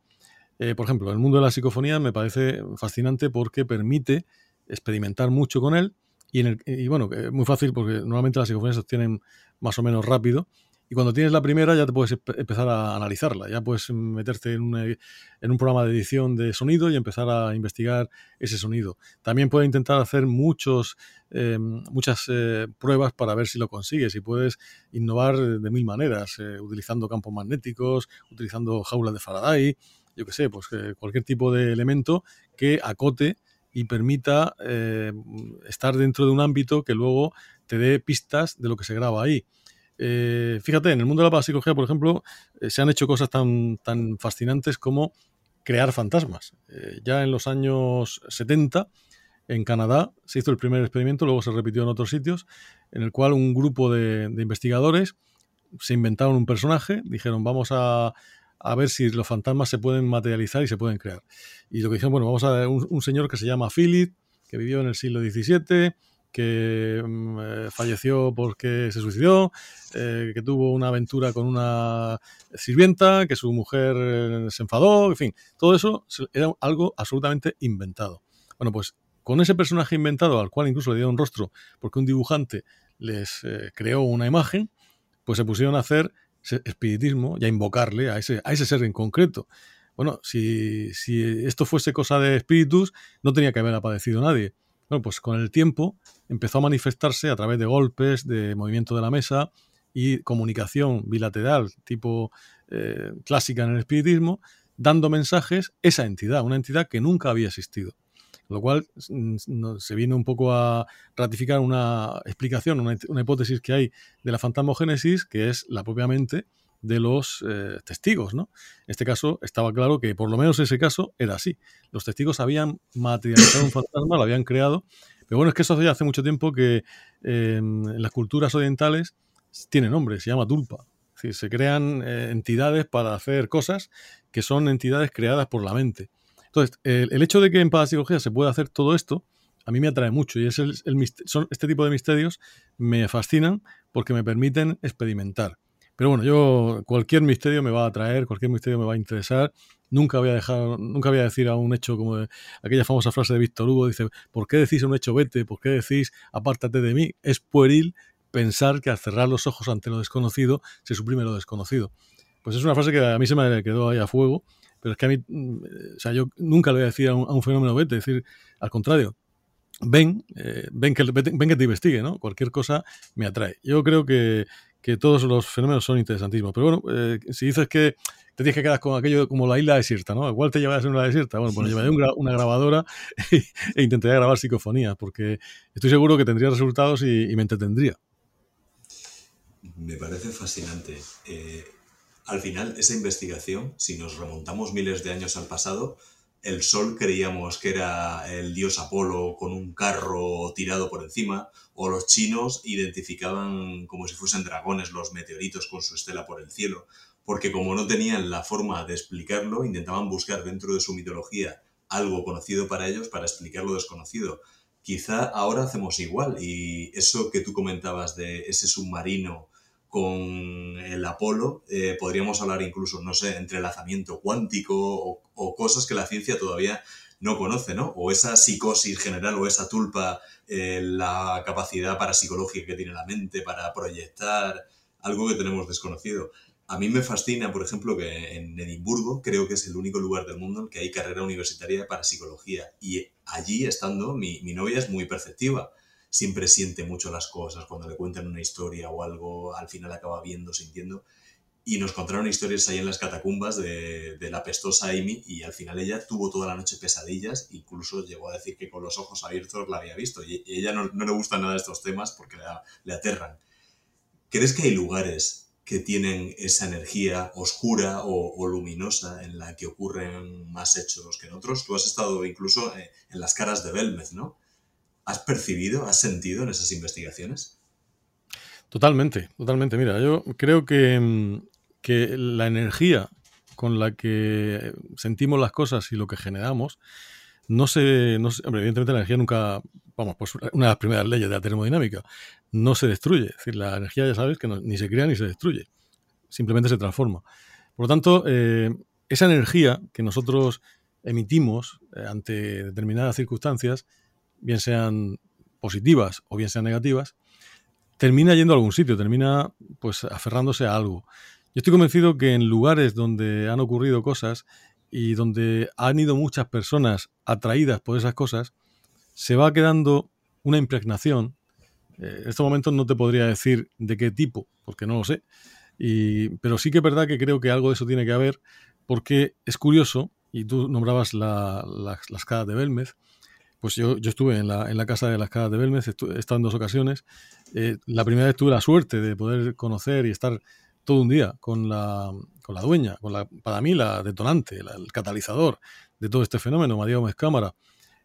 Eh, por ejemplo, el mundo de la psicofonía me parece fascinante porque permite experimentar mucho con él y, en el, y bueno, es muy fácil porque normalmente las psicofonías se obtienen más o menos rápido y cuando tienes la primera ya te puedes empezar a analizarla, ya puedes meterte en, un programa de edición de sonido y empezar a investigar ese sonido. También puedes intentar hacer muchos, eh, muchas eh, pruebas para ver si lo consigues y puedes innovar de mil maneras, eh, utilizando campos magnéticos, utilizando jaulas de Faraday, yo qué sé, pues cualquier tipo de elemento que acote y permita estar dentro de un ámbito que luego te dé pistas de lo que se graba ahí. Eh, fíjate, en el mundo de la parapsicología, por ejemplo, eh, se han hecho cosas tan, tan fascinantes como crear fantasmas. Eh, ya en los años 70, en Canadá, se hizo el primer experimento, luego se repitió en otros sitios, en el cual un grupo de, investigadores se inventaron un personaje, dijeron, vamos a, ver si los fantasmas se pueden materializar y se pueden crear. Y lo que dijeron, bueno, vamos a ver un, un señor que se llama Philip, que vivió en el siglo XVII, que mm, eh, falleció porque se suicidó, eh, que tuvo una aventura con una sirvienta, que su mujer eh, se enfadó, en fin, todo eso era algo absolutamente inventado. Bueno, pues con ese personaje inventado, al cual incluso le dieron rostro, porque un dibujante les creó una imagen, pues se pusieron a hacer espiritismo y a invocarle a ese, a ese ser en concreto. Bueno, si, si esto fuese cosa de espíritus, no tenía que haber aparecido nadie bueno, pues con el tiempo empezó a manifestarse a través de golpes, de movimiento de la mesa y comunicación bilateral tipo eh, clásica en el espiritismo, dando mensajes esa entidad, una entidad que nunca había existido. Lo cual mm, se viene un poco a ratificar una explicación, una, una hipótesis que hay de la fantasmogénesis, que es la propia mente de los eh, testigos, ¿no? En este caso estaba claro que por lo menos ese caso era así. Los testigos habían materializado un fantasma, lo habían creado, pero bueno, es que eso hace mucho tiempo que em, en las culturas orientales tiene nombre, se llama tulpa. se crean eh, entidades para hacer cosas que son entidades creadas por la mente. Entonces, el, hecho de que en parapsicología se pueda hacer todo esto, a mí me atrae mucho y es el, son, este tipo de misterios me fascinan porque me permiten experimentar. Pero bueno, yo cualquier misterio me va a atraer, cualquier misterio me va a interesar. Nunca voy a dejar, nunca voy a decir a un hecho como aquella famosa frase de Víctor Hugo, dice, ¿por qué decís un hecho vete? ¿Por qué decís apártate de mí? Es pueril pensar que al cerrar los ojos ante lo desconocido se suprime lo desconocido. Pues es una frase que a mí se me quedó ahí a fuego, pero es que a mí, mm, o sea, yo nunca le voy a decir a un, fenómeno vete, es decir, al contrario, ven, eh, ven, que, ven que te investigue, ¿no? Cualquier cosa me atrae. Yo creo que, que todos los fenómenos son interesantísimos. Pero bueno, eh, si dices que te tienes que quedar con aquello como la isla desierta, ¿no? Igual te llevarás en una desierta. Bueno, pues llevaré una grabadora e intentaría grabar psicofonías, porque estoy seguro que tendría resultados y, me entretendría. Me parece fascinante. Eh, al final, esa investigación, si nos remontamos miles de años al pasado, el Sol creíamos que era el dios Apolo con un carro tirado por encima, o los chinos identificaban como si fuesen dragones los meteoritos con su estela por el cielo, porque como no tenían la forma de explicarlo, intentaban buscar dentro de su mitología algo conocido para ellos para explicar lo desconocido. Quizá ahora hacemos igual y eso que tú comentabas de ese submarino con el Apolo, eh, podríamos hablar incluso, no sé, entrelazamiento cuántico o, cosas que la ciencia todavía no conoce, ¿no? O esa psicosis general o esa tulpa, eh, la capacidad parapsicológica que tiene la mente para proyectar algo que tenemos desconocido. A mí me fascina, por ejemplo, que en Edimburgo creo que es el único lugar del mundo en que hay carrera universitaria para psicología. Y allí estando, mi novia es muy perceptiva. Siempre siente mucho las cosas. Cuando le cuentan una historia o algo, al final acaba viendo, sintiendo. Y nos contaron historias ahí en las catacumbas de, la pestosa Amy y al final ella tuvo toda la noche pesadillas, incluso llegó a decir que con los ojos abiertos la había visto. Y, y ella no, no, le gustan nada estos temas porque le, le aterran. ¿Crees que hay lugares que tienen esa energía oscura o, o, luminosa en la que ocurren más hechos que en otros. Tú has estado incluso eh, en las caras de Belmez, ¿no? ¿Has percibido, has sentido en esas investigaciones? Totalmente, totalmente. Mira, yo creo que, mm, que la energía con la que sentimos las cosas y lo que generamos no se, evidentemente la energía nunca, vamos, pues una de las primeras leyes de la termodinámica, no se destruye. Es decir, la energía ya sabes que ni se crea ni se destruye, simplemente se transforma. Por lo tanto, eh, esa energía que nosotros emitimos eh, ante determinadas circunstancias, bien sean positivas o bien sean negativas, termina yendo a algún sitio, termina pues aferrándose a algo. Yo estoy convencido que en lugares donde han ocurrido cosas y donde han ido muchas personas atraídas por esas cosas, se va quedando una impregnación eh, en estos momentos no te podría decir de qué tipo, porque no lo sé. Y, pero sí que es verdad que creo que algo de eso tiene que haber, porque es curioso, y tú nombrabas la, la, las cadas de Belmez, pues yo, yo estuve en la, en la, casa de las cadas de Belmez, he estado en dos ocasiones. Eh, la primera vez tuve la suerte de poder conocer y estar todo un día con la, con la dueña, con la, para mí la detonante, el catalizador de todo este fenómeno, María Gómez Cámara.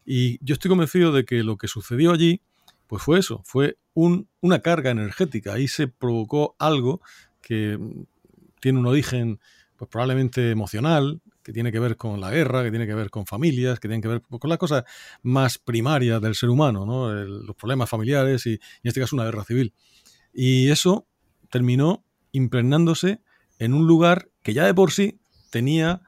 Y yo estoy convencido de que lo que sucedió allí pues fue eso, fue un, una carga energética. Ahí se provocó algo que tiene un origen pues probablemente emocional, que tiene que ver con la guerra, que tiene que ver con familias, que tiene que ver con las cosas más primarias del ser humano, ¿no? Los problemas familiares y, en este caso una guerra civil. Y eso terminó impregnándose en un lugar que ya de por sí tenía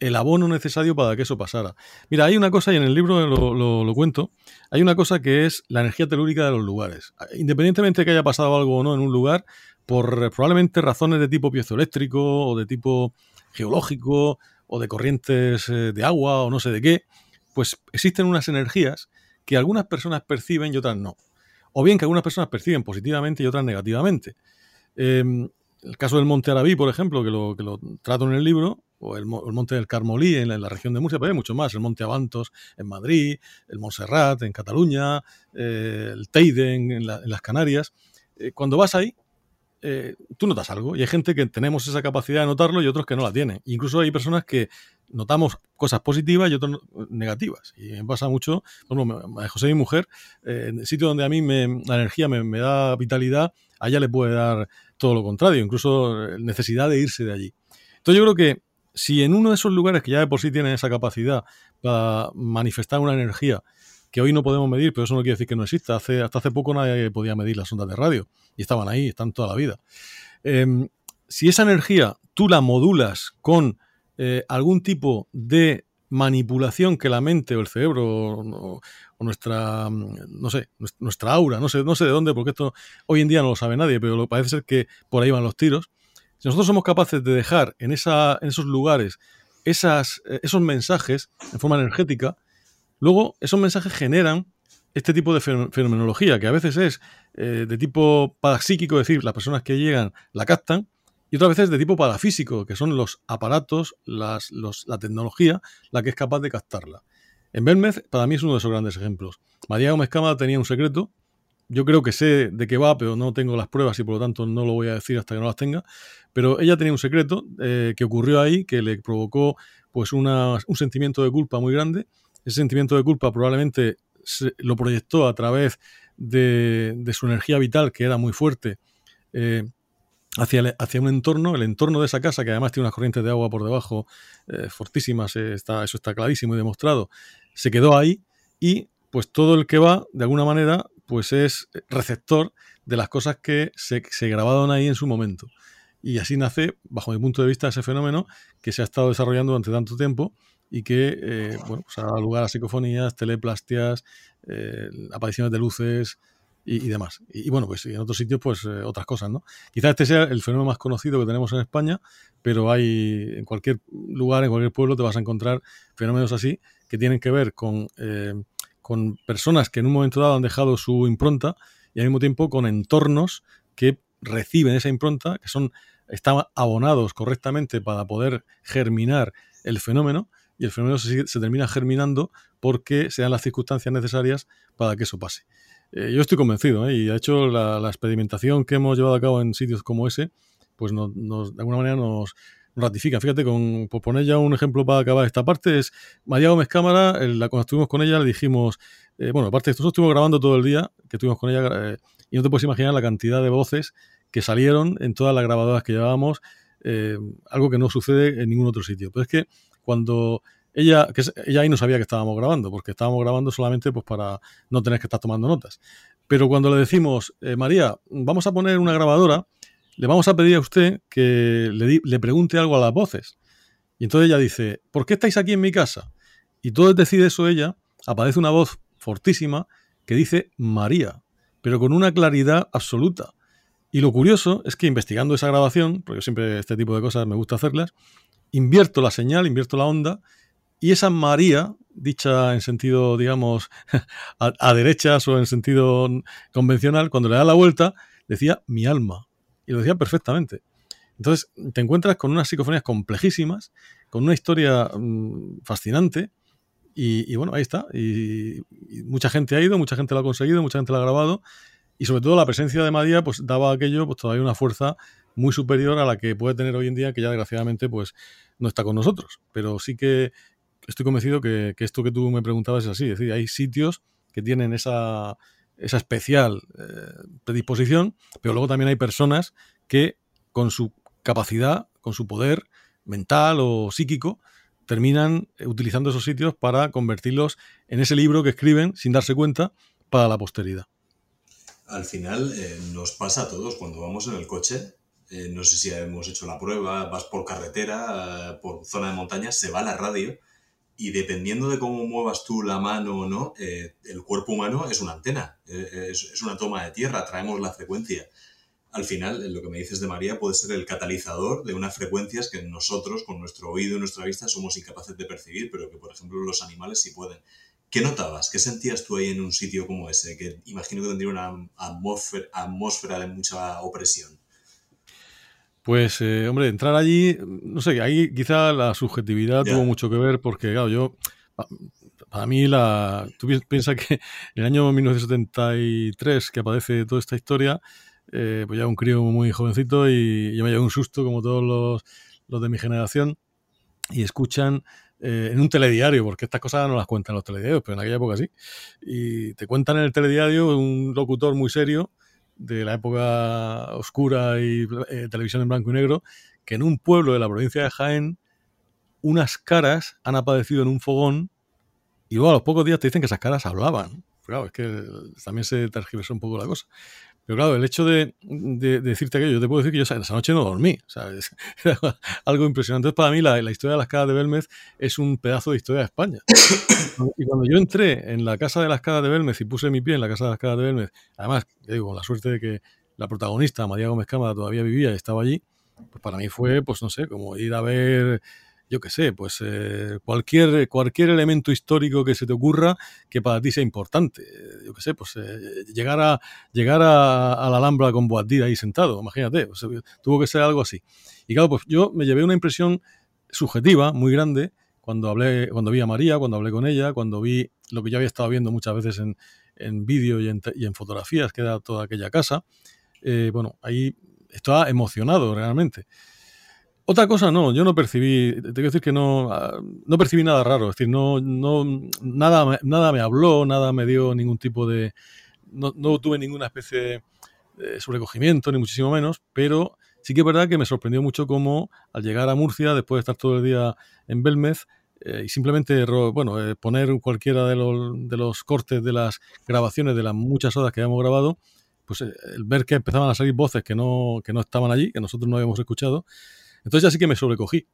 el abono necesario para que eso pasara. Mira, hay una cosa, y en el libro lo, lo, lo, cuento, hay una cosa que es la energía telúrica de los lugares. Independientemente de que haya pasado algo o no en un lugar, por probablemente razones de tipo piezoeléctrico o de tipo geológico o de corrientes eh, de agua o no sé de qué, pues existen unas energías que algunas personas perciben y otras no. O bien que algunas personas perciben positivamente y otras negativamente. Eh, el caso del Monte Arabí, por ejemplo, que lo, que lo trato en el libro, o el, Monte del Carmolí en la, región de Murcia, pero hay mucho más, el Monte Avantos en Madrid, el Montserrat en Cataluña, eh, el Teide en, las Canarias. Eh, cuando vas ahí, eh, tú notas algo y hay gente que tenemos esa capacidad de notarlo y otros que no la tienen. Incluso hay personas que notamos cosas positivas y otras negativas. Y me pasa mucho, bueno, José, mi mujer, eh, en el sitio donde a mí me, la energía me, me, da vitalidad, a ella le puede dar todo lo contrario, incluso eh, necesidad de irse de allí. Entonces yo creo que si en uno de esos lugares que ya de por sí tienen esa capacidad para manifestar una energía que hoy no podemos medir, pero eso no quiere decir que no exista. Hace, hasta hace poco nadie podía medir las ondas de radio y estaban ahí, están toda la vida. Eh, si esa energía tú la modulas con eh, algún tipo de manipulación que la mente o el cerebro o, nuestra, no sé, nuestra aura, no sé, no sé de dónde, porque esto hoy en día no lo sabe nadie, pero parece ser que por ahí van los tiros. Si nosotros somos capaces de dejar en, esa, en esos lugares eh, esos mensajes en forma energética, luego esos mensajes generan este tipo de fenomenología, que a veces es eh, de tipo parapsíquico, es decir, las personas que llegan la captan, y otras veces de tipo parafísico, que son los aparatos, la tecnología, la que es capaz de captarla. En Belmez, para mí es uno de esos grandes ejemplos. María Gómez Cámara tenía un secreto, yo creo que sé de qué va, pero no tengo las pruebas y por lo tanto no lo voy a decir hasta que no las tenga. Pero ella tenía un secreto eh, que ocurrió ahí, que le provocó pues una, un sentimiento de culpa muy grande. Ese sentimiento de culpa probablemente lo proyectó a través de, su energía vital, que era muy fuerte, eh, hacia, hacia, un entorno, el entorno de esa casa, que además tiene unas corrientes de agua por debajo eh, fortísimas, eh, está, eso está clarísimo y demostrado, se quedó ahí y pues todo el que va, de alguna manera, pues es receptor de las cosas que se, se grabaron ahí en su momento. Y así nace, bajo mi punto de vista, ese fenómeno que se ha estado desarrollando durante tanto tiempo y que eh, bueno, pues ha dado lugar a psicofonías, teleplastias, eh, apariciones de luces y, demás. Y, bueno, pues en otros sitios, pues eh, otras cosas, ¿no? Quizás este sea el fenómeno más conocido que tenemos en España, pero hay en cualquier lugar, en cualquier pueblo, te vas a encontrar fenómenos así que tienen que ver con, con personas que en un momento dado han dejado su impronta y al mismo tiempo con entornos que reciben esa impronta, que son están abonados correctamente para poder germinar el fenómeno y el fenómeno se, termina germinando porque se dan las circunstancias necesarias para que eso pase. Eh, yo estoy convencido ¿eh? y de hecho la, experimentación que hemos llevado a cabo en sitios como ese, pues nos, de alguna manera nos, ratifica. Fíjate, con, por poner ya un ejemplo para acabar esta parte, es María Gómez Cámara, la, cuando estuvimos con ella le dijimos, eh, bueno, aparte esto, nosotros estuvimos grabando todo el día que estuvimos con ella y no te puedes imaginar la cantidad de voces que salieron en todas las grabadoras que llevábamos, algo que no sucede en ningún otro sitio. Pero es que cuando ella, que ella ahí no sabía que estábamos grabando, porque estábamos grabando solamente pues, para no tener que estar tomando notas. Pero cuando le decimos, eh, María, vamos a poner una grabadora, le vamos a pedir a usted que le, pregunte algo a las voces. Y entonces ella dice, ¿por qué estáis aquí en mi casa? Y todo decide eso ella, aparece una voz fortísima que dice María, pero con una claridad absoluta. Y lo curioso es que investigando esa grabación, porque siempre este tipo de cosas me gusta hacerlas, invierto la señal, invierto la onda, y esa María, dicha en sentido, digamos, a, derechas o en sentido convencional, cuando le da la vuelta, decía mi alma. Y lo decía perfectamente. Entonces, te encuentras con unas psicofonías complejísimas, con una historia mm, fascinante, y, bueno, ahí está. Y, mucha gente ha ido, mucha gente lo ha conseguido, mucha gente lo ha grabado, y sobre todo la presencia de María, pues daba aquello pues todavía una fuerza muy superior a la que puede tener hoy en día, que ya desgraciadamente pues no está con nosotros. Pero sí que estoy convencido que, esto que tú me preguntabas es así. Es decir, hay sitios que tienen esa, esa especial eh, predisposición, pero luego también hay personas que con su capacidad, con su poder mental o psíquico, terminan utilizando esos sitios para convertirlos en ese libro que escriben sin darse cuenta para la posteridad. Al final eh, nos pasa a todos cuando vamos en el coche eh, no sé si hemos hecho la prueba, vas por carretera, eh, por zona de montaña, se va la radio y dependiendo de cómo muevas tú la mano o no, eh, el cuerpo humano es una antena, es, una toma de tierra, traemos la frecuencia. Al final, lo que me dices de María puede ser el catalizador de unas frecuencias que nosotros, con nuestro oído y nuestra vista, somos incapaces de percibir, pero que, por ejemplo, los animales sí pueden. ¿Qué notabas? ¿Qué sentías tú ahí en un sitio como ese? Que imagino que tendría una atmósfera de mucha opresión. Pues, eh, hombre, entrar allí, no sé, ahí quizá la subjetividad tuvo mucho que ver porque, claro, yo, para mí, la, tú piensas que en el año 1973 que aparece toda esta historia, eh, pues ya un crío muy jovencito y yo me llevo un susto como todos los, los de mi generación y escuchan eh, en un telediario, porque estas cosas no las cuentan los telediarios, pero en aquella época sí, y te cuentan en el telediario un locutor muy serio de la época oscura y eh, televisión en blanco y negro, que en un pueblo de la provincia de Jaén unas caras han aparecido en un fogón y luego a los pocos días te dicen que esas caras hablaban. Claro, es que también se tergiversó un poco la cosa. Pero claro, el hecho de, decirte aquello, yo te puedo decir que yo esa noche no dormí. ¿sabes? algo impresionante. Entonces, para mí, la, historia de las caras de Belmez es un pedazo de historia de España. y cuando yo entré en la casa de las caras de Belmez y puse mi pie en la casa de las caras de Belmez, además, digo, con la suerte de que la protagonista, María Gómez Cámara, todavía vivía y estaba allí, pues para mí fue, pues no sé, como ir a ver yo qué sé, pues eh, cualquier, cualquier elemento histórico que se te ocurra que para ti sea importante. Yo qué sé, pues eh, llegar, a, llegar a, la Alhambra con Boabdil ahí sentado, imagínate, tuvo que ser algo así. Y claro, pues yo me llevé una impresión subjetiva muy grande cuando hablé, cuando vi a María, cuando hablé con ella, cuando vi lo que yo había estado viendo muchas veces en, en vídeo y en, y en, fotografías, que era toda aquella casa. Eh, bueno, ahí estaba emocionado realmente. Otra cosa no, yo no percibí, te quiero decir que no, ah, no percibí nada raro, es decir, no, no, nada, nada me habló, nada me dio ningún tipo de, no, no tuve ninguna especie de sobrecogimiento, ni muchísimo menos, pero sí que es verdad que me sorprendió mucho cómo al llegar a Murcia, después de estar todo el día en Belmez, eh, y simplemente bueno, eh, poner cualquiera de los, de los cortes de las grabaciones de las muchas horas que habíamos grabado, pues el ver que empezaban a salir voces que no, que no estaban allí, que nosotros no habíamos escuchado, entonces ya sí que me sobrecogí.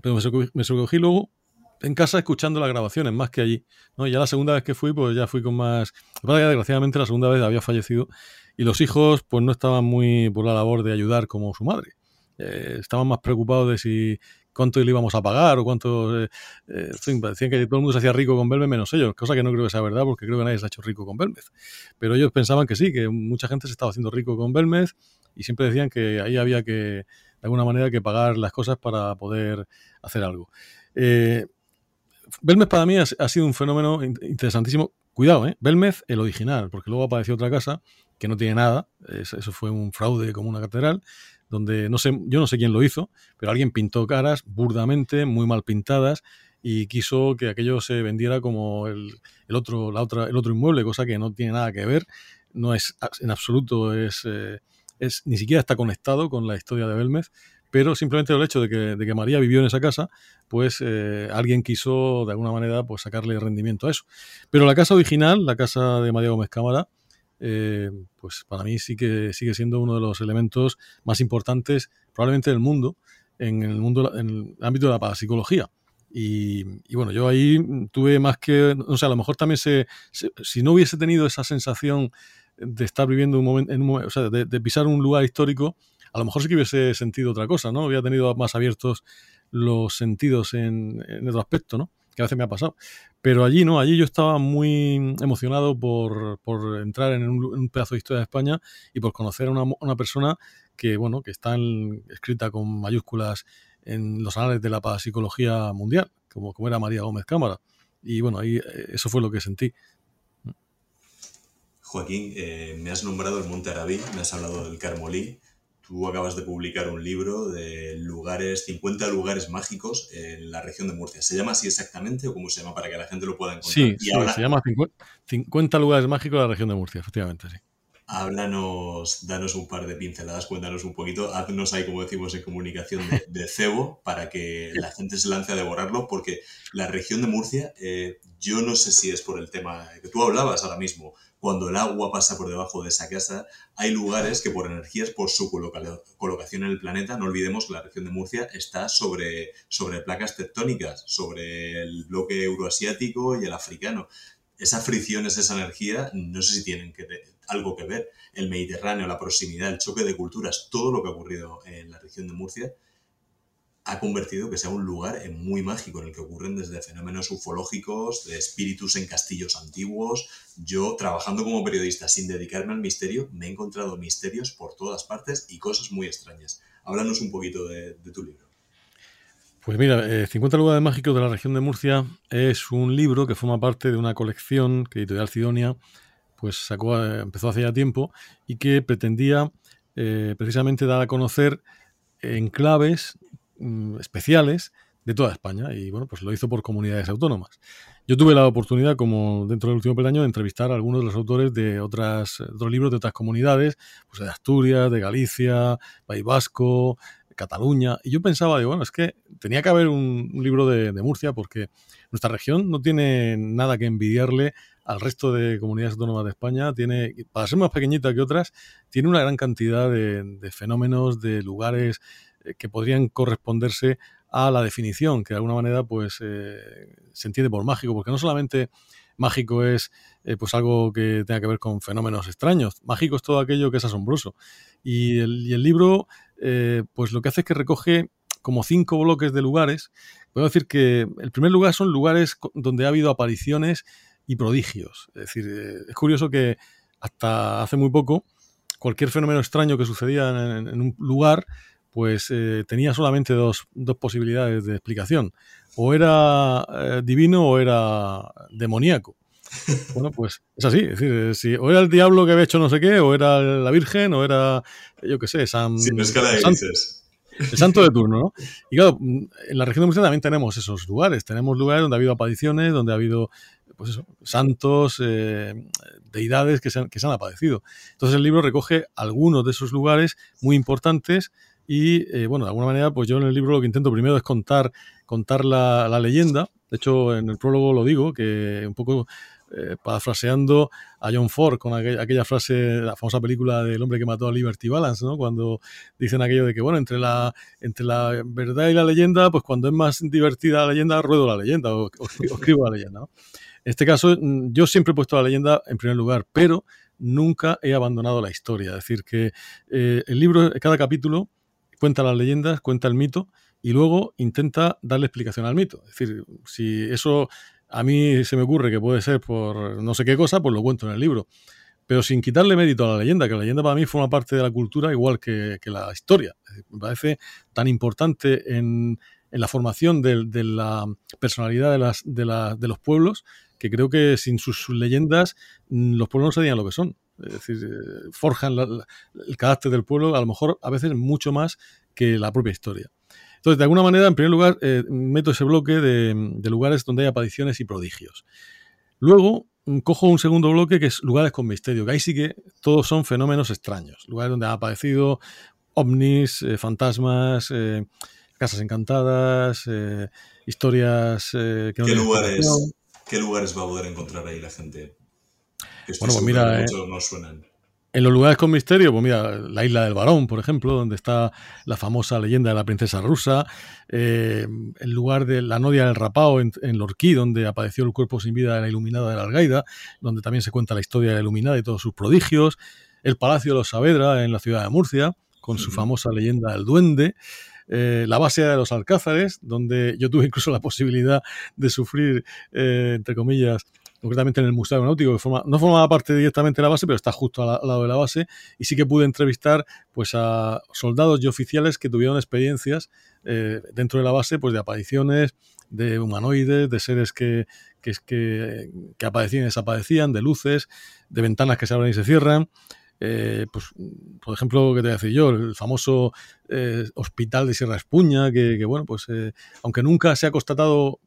Pero me sobrecogí, luego en casa escuchando las grabaciones, más que allí. ¿no? Ya la segunda vez que fui, pues ya fui con más... desgraciadamente la segunda vez había fallecido y los hijos pues no estaban muy por la labor de ayudar como su madre. Eh, estaban más preocupados de si cuánto le íbamos a pagar o cuánto... Eh, eh, decían que todo el mundo se hacía rico con Belmez menos ellos, cosa que no creo que sea verdad porque creo que nadie se ha hecho rico con Belmez. Pero ellos pensaban que sí, que mucha gente se estaba haciendo rico con Belmez y siempre decían que ahí había que, de alguna manera, que pagar las cosas para poder hacer algo. Eh, Belmez para mí ha, sido un fenómeno interesantísimo. Cuidado, ¿eh? Belmez, el original, porque luego apareció otra casa que no tiene nada. Eso fue un fraude como una catedral donde no sé, yo no sé quién lo hizo, pero alguien pintó caras burdamente, muy mal pintadas, y quiso que aquello se vendiera como el, otro, la otra, el otro inmueble, cosa que no tiene nada que ver, no es en absoluto, es, eh, es ni siquiera está conectado con la historia de Belmez, pero simplemente el hecho de que, de que María vivió en esa casa, pues eh, alguien quiso de alguna manera pues sacarle rendimiento a eso. Pero la casa original, la casa de María Gómez Cámara, eh, pues para mí sí que sigue siendo uno de los elementos más importantes probablemente del mundo, en el mundo, en el ámbito de la parapsicología. Y, bueno, yo ahí tuve más que, o sea, a lo mejor también se, si no hubiese tenido esa sensación de estar viviendo un momento, en o sea, de, pisar un lugar histórico, a lo mejor sí que hubiese sentido otra cosa, ¿no? Hubiera tenido más abiertos los sentidos en, en otro aspecto, ¿no? Que a veces me ha pasado. Pero allí no, allí yo estaba muy emocionado por, entrar en un, pedazo de historia de España y por conocer a una, persona que, bueno, que está escrita con mayúsculas en los anales de la psicología mundial, como, como era María Gómez Cámara. Y bueno, ahí eh, eso fue lo que sentí. Joaquín, eh, me has nombrado el Monte Arabí, me has hablado del Carmolí, Tú acabas de publicar un libro de lugares, 50 lugares mágicos en la región de Murcia. ¿Se llama así exactamente o cómo se llama para que la gente lo pueda encontrar? Sí, se llama 50, lugares mágicos en la región de Murcia, efectivamente, sí. Háblanos, danos un par de pinceladas, cuéntanos un poquito, haznos ahí, como decimos en comunicación, de, cebo para que la gente se lance a devorarlo, porque la región de Murcia, eh, yo no sé si es por el tema que tú hablabas ahora mismo, cuando el agua pasa por debajo de esa casa, hay lugares que por energías, por su colocación en el planeta, no olvidemos que la región de Murcia está sobre, sobre placas tectónicas, sobre el bloque euroasiático y el africano. Esas fricciones, esa energía, no sé si tienen algo que ver. El Mediterráneo, la proximidad, el choque de culturas, todo lo que ha ocurrido en la región de Murcia ha convertido que sea un lugar muy mágico en el que ocurren desde fenómenos ufológicos, de espíritus en castillos antiguos. Yo, trabajando como periodista sin dedicarme al misterio, me he encontrado misterios por todas partes y cosas muy extrañas. Háblanos un poquito de, tu libro. Pues mira, 50 eh, lugares mágicos de la región de Murcia es un libro que forma parte de una colección que Editorial Sidonia pues sacó, eh, empezó hace ya tiempo y que pretendía eh, precisamente dar a conocer enclaves Mm, especiales de toda España y bueno, pues lo hizo por comunidades autónomas. Yo tuve la oportunidad, como dentro del último peldaño, de entrevistar a algunos de los autores de otras, otros libros de otras comunidades, pues de Asturias, de Galicia, País Vasco, Cataluña, y yo pensaba, digo, bueno, es que tenía que haber un, libro de, Murcia porque nuestra región no tiene nada que envidiarle al resto de comunidades autónomas de España, tiene, para ser más pequeñita que otras, tiene una gran cantidad de, fenómenos, de lugares que podrían corresponderse a la definición, que de alguna manera pues eh, se entiende por mágico, porque no solamente mágico es eh, pues algo que tenga que ver con fenómenos extraños, mágico es todo aquello que es asombroso. Y el, libro pues lo que hace es que recoge como cinco bloques de lugares. Puedo decir que el primer lugar son lugares donde ha habido apariciones y prodigios. Es decir, es curioso que hasta hace muy poco cualquier fenómeno extraño que sucedía en un lugar pues eh, tenía solamente dos, posibilidades de explicación. O era eh, divino o era demoníaco. Bueno, pues es así. Es decir, eh, si, o era el diablo que había hecho no sé qué, o era la Virgen, o era, yo qué sé, San, el santo de turno, ¿no? Y claro, en la región de Murcia también tenemos esos lugares. Tenemos lugares donde ha habido apariciones, donde ha habido pues eso, santos, deidades que se, han, que se han aparecido. Entonces el libro recoge algunos de esos lugares muy importantes y eh, bueno, de alguna manera, pues yo en el libro lo que intento primero es contar, contar la, leyenda. De hecho, en el prólogo lo digo, que un poco eh, parafraseando a John Ford con aquella, frase, la famosa película del hombre que mató a Liberty Balance, ¿no? Cuando dicen aquello de que, bueno, entre la, entre la verdad y la leyenda, pues cuando es más divertida la leyenda, ruedo la leyenda o, escribo la leyenda, En este caso, mm, yo siempre he puesto la leyenda en primer lugar, pero nunca he abandonado la historia. Es decir, que eh, el libro, cada capítulo, cuenta las leyendas, cuenta el mito y luego intenta darle explicación al mito. Es decir, si eso a mí se me ocurre que puede ser por no sé qué cosa, pues lo cuento en el libro. Pero sin quitarle mérito a la leyenda, que la leyenda para mí forma parte de la cultura igual que, la historia. Me parece tan importante en, la formación de, la personalidad de, las, de, los pueblos que creo que sin sus, leyendas mm, los pueblos no serían lo que son. Es decir, eh, forjan el carácter del pueblo a lo mejor a veces mucho más que la propia historia. Entonces, de alguna manera, en primer lugar, eh, meto ese bloque de, lugares donde hay apariciones y prodigios. Luego, mm, cojo un segundo bloque que es lugares con misterio, que ahí sí que todos son fenómenos extraños. Lugares donde han aparecido ovnis, eh, fantasmas, eh, casas encantadas, historias que ¿Qué, lugares, ¿Qué lugares va a poder encontrar ahí la gente? bueno, pues mira, no suenan. En los lugares con misterio, pues mira, la isla del varón, por ejemplo, donde está la famosa leyenda de la princesa rusa, eh, el lugar de la nodia del rapao en, Lorquí, donde apareció el cuerpo sin vida de la iluminada de la Algaida, donde también se cuenta la historia de la iluminada y todos sus prodigios, el Palacio de los Saavedra en la ciudad de Murcia, con su famosa leyenda del duende, eh, la base de los Alcázares, donde yo tuve incluso la posibilidad de sufrir, eh, entre comillas, concretamente en el Museo Aeronáutico, que no formaba parte directamente de la base, pero está justo al, lado de la base, y sí que pude entrevistar pues, a soldados y oficiales que tuvieron experiencias eh, dentro de la base pues, de apariciones de humanoides, de seres que, que, que, aparecían y desaparecían, de luces, de ventanas que se abren y se cierran. Eh, pues, por ejemplo, que te voy a decir yo, el famoso eh, hospital de Sierra Espuña, que, bueno, pues aunque nunca se ha constatado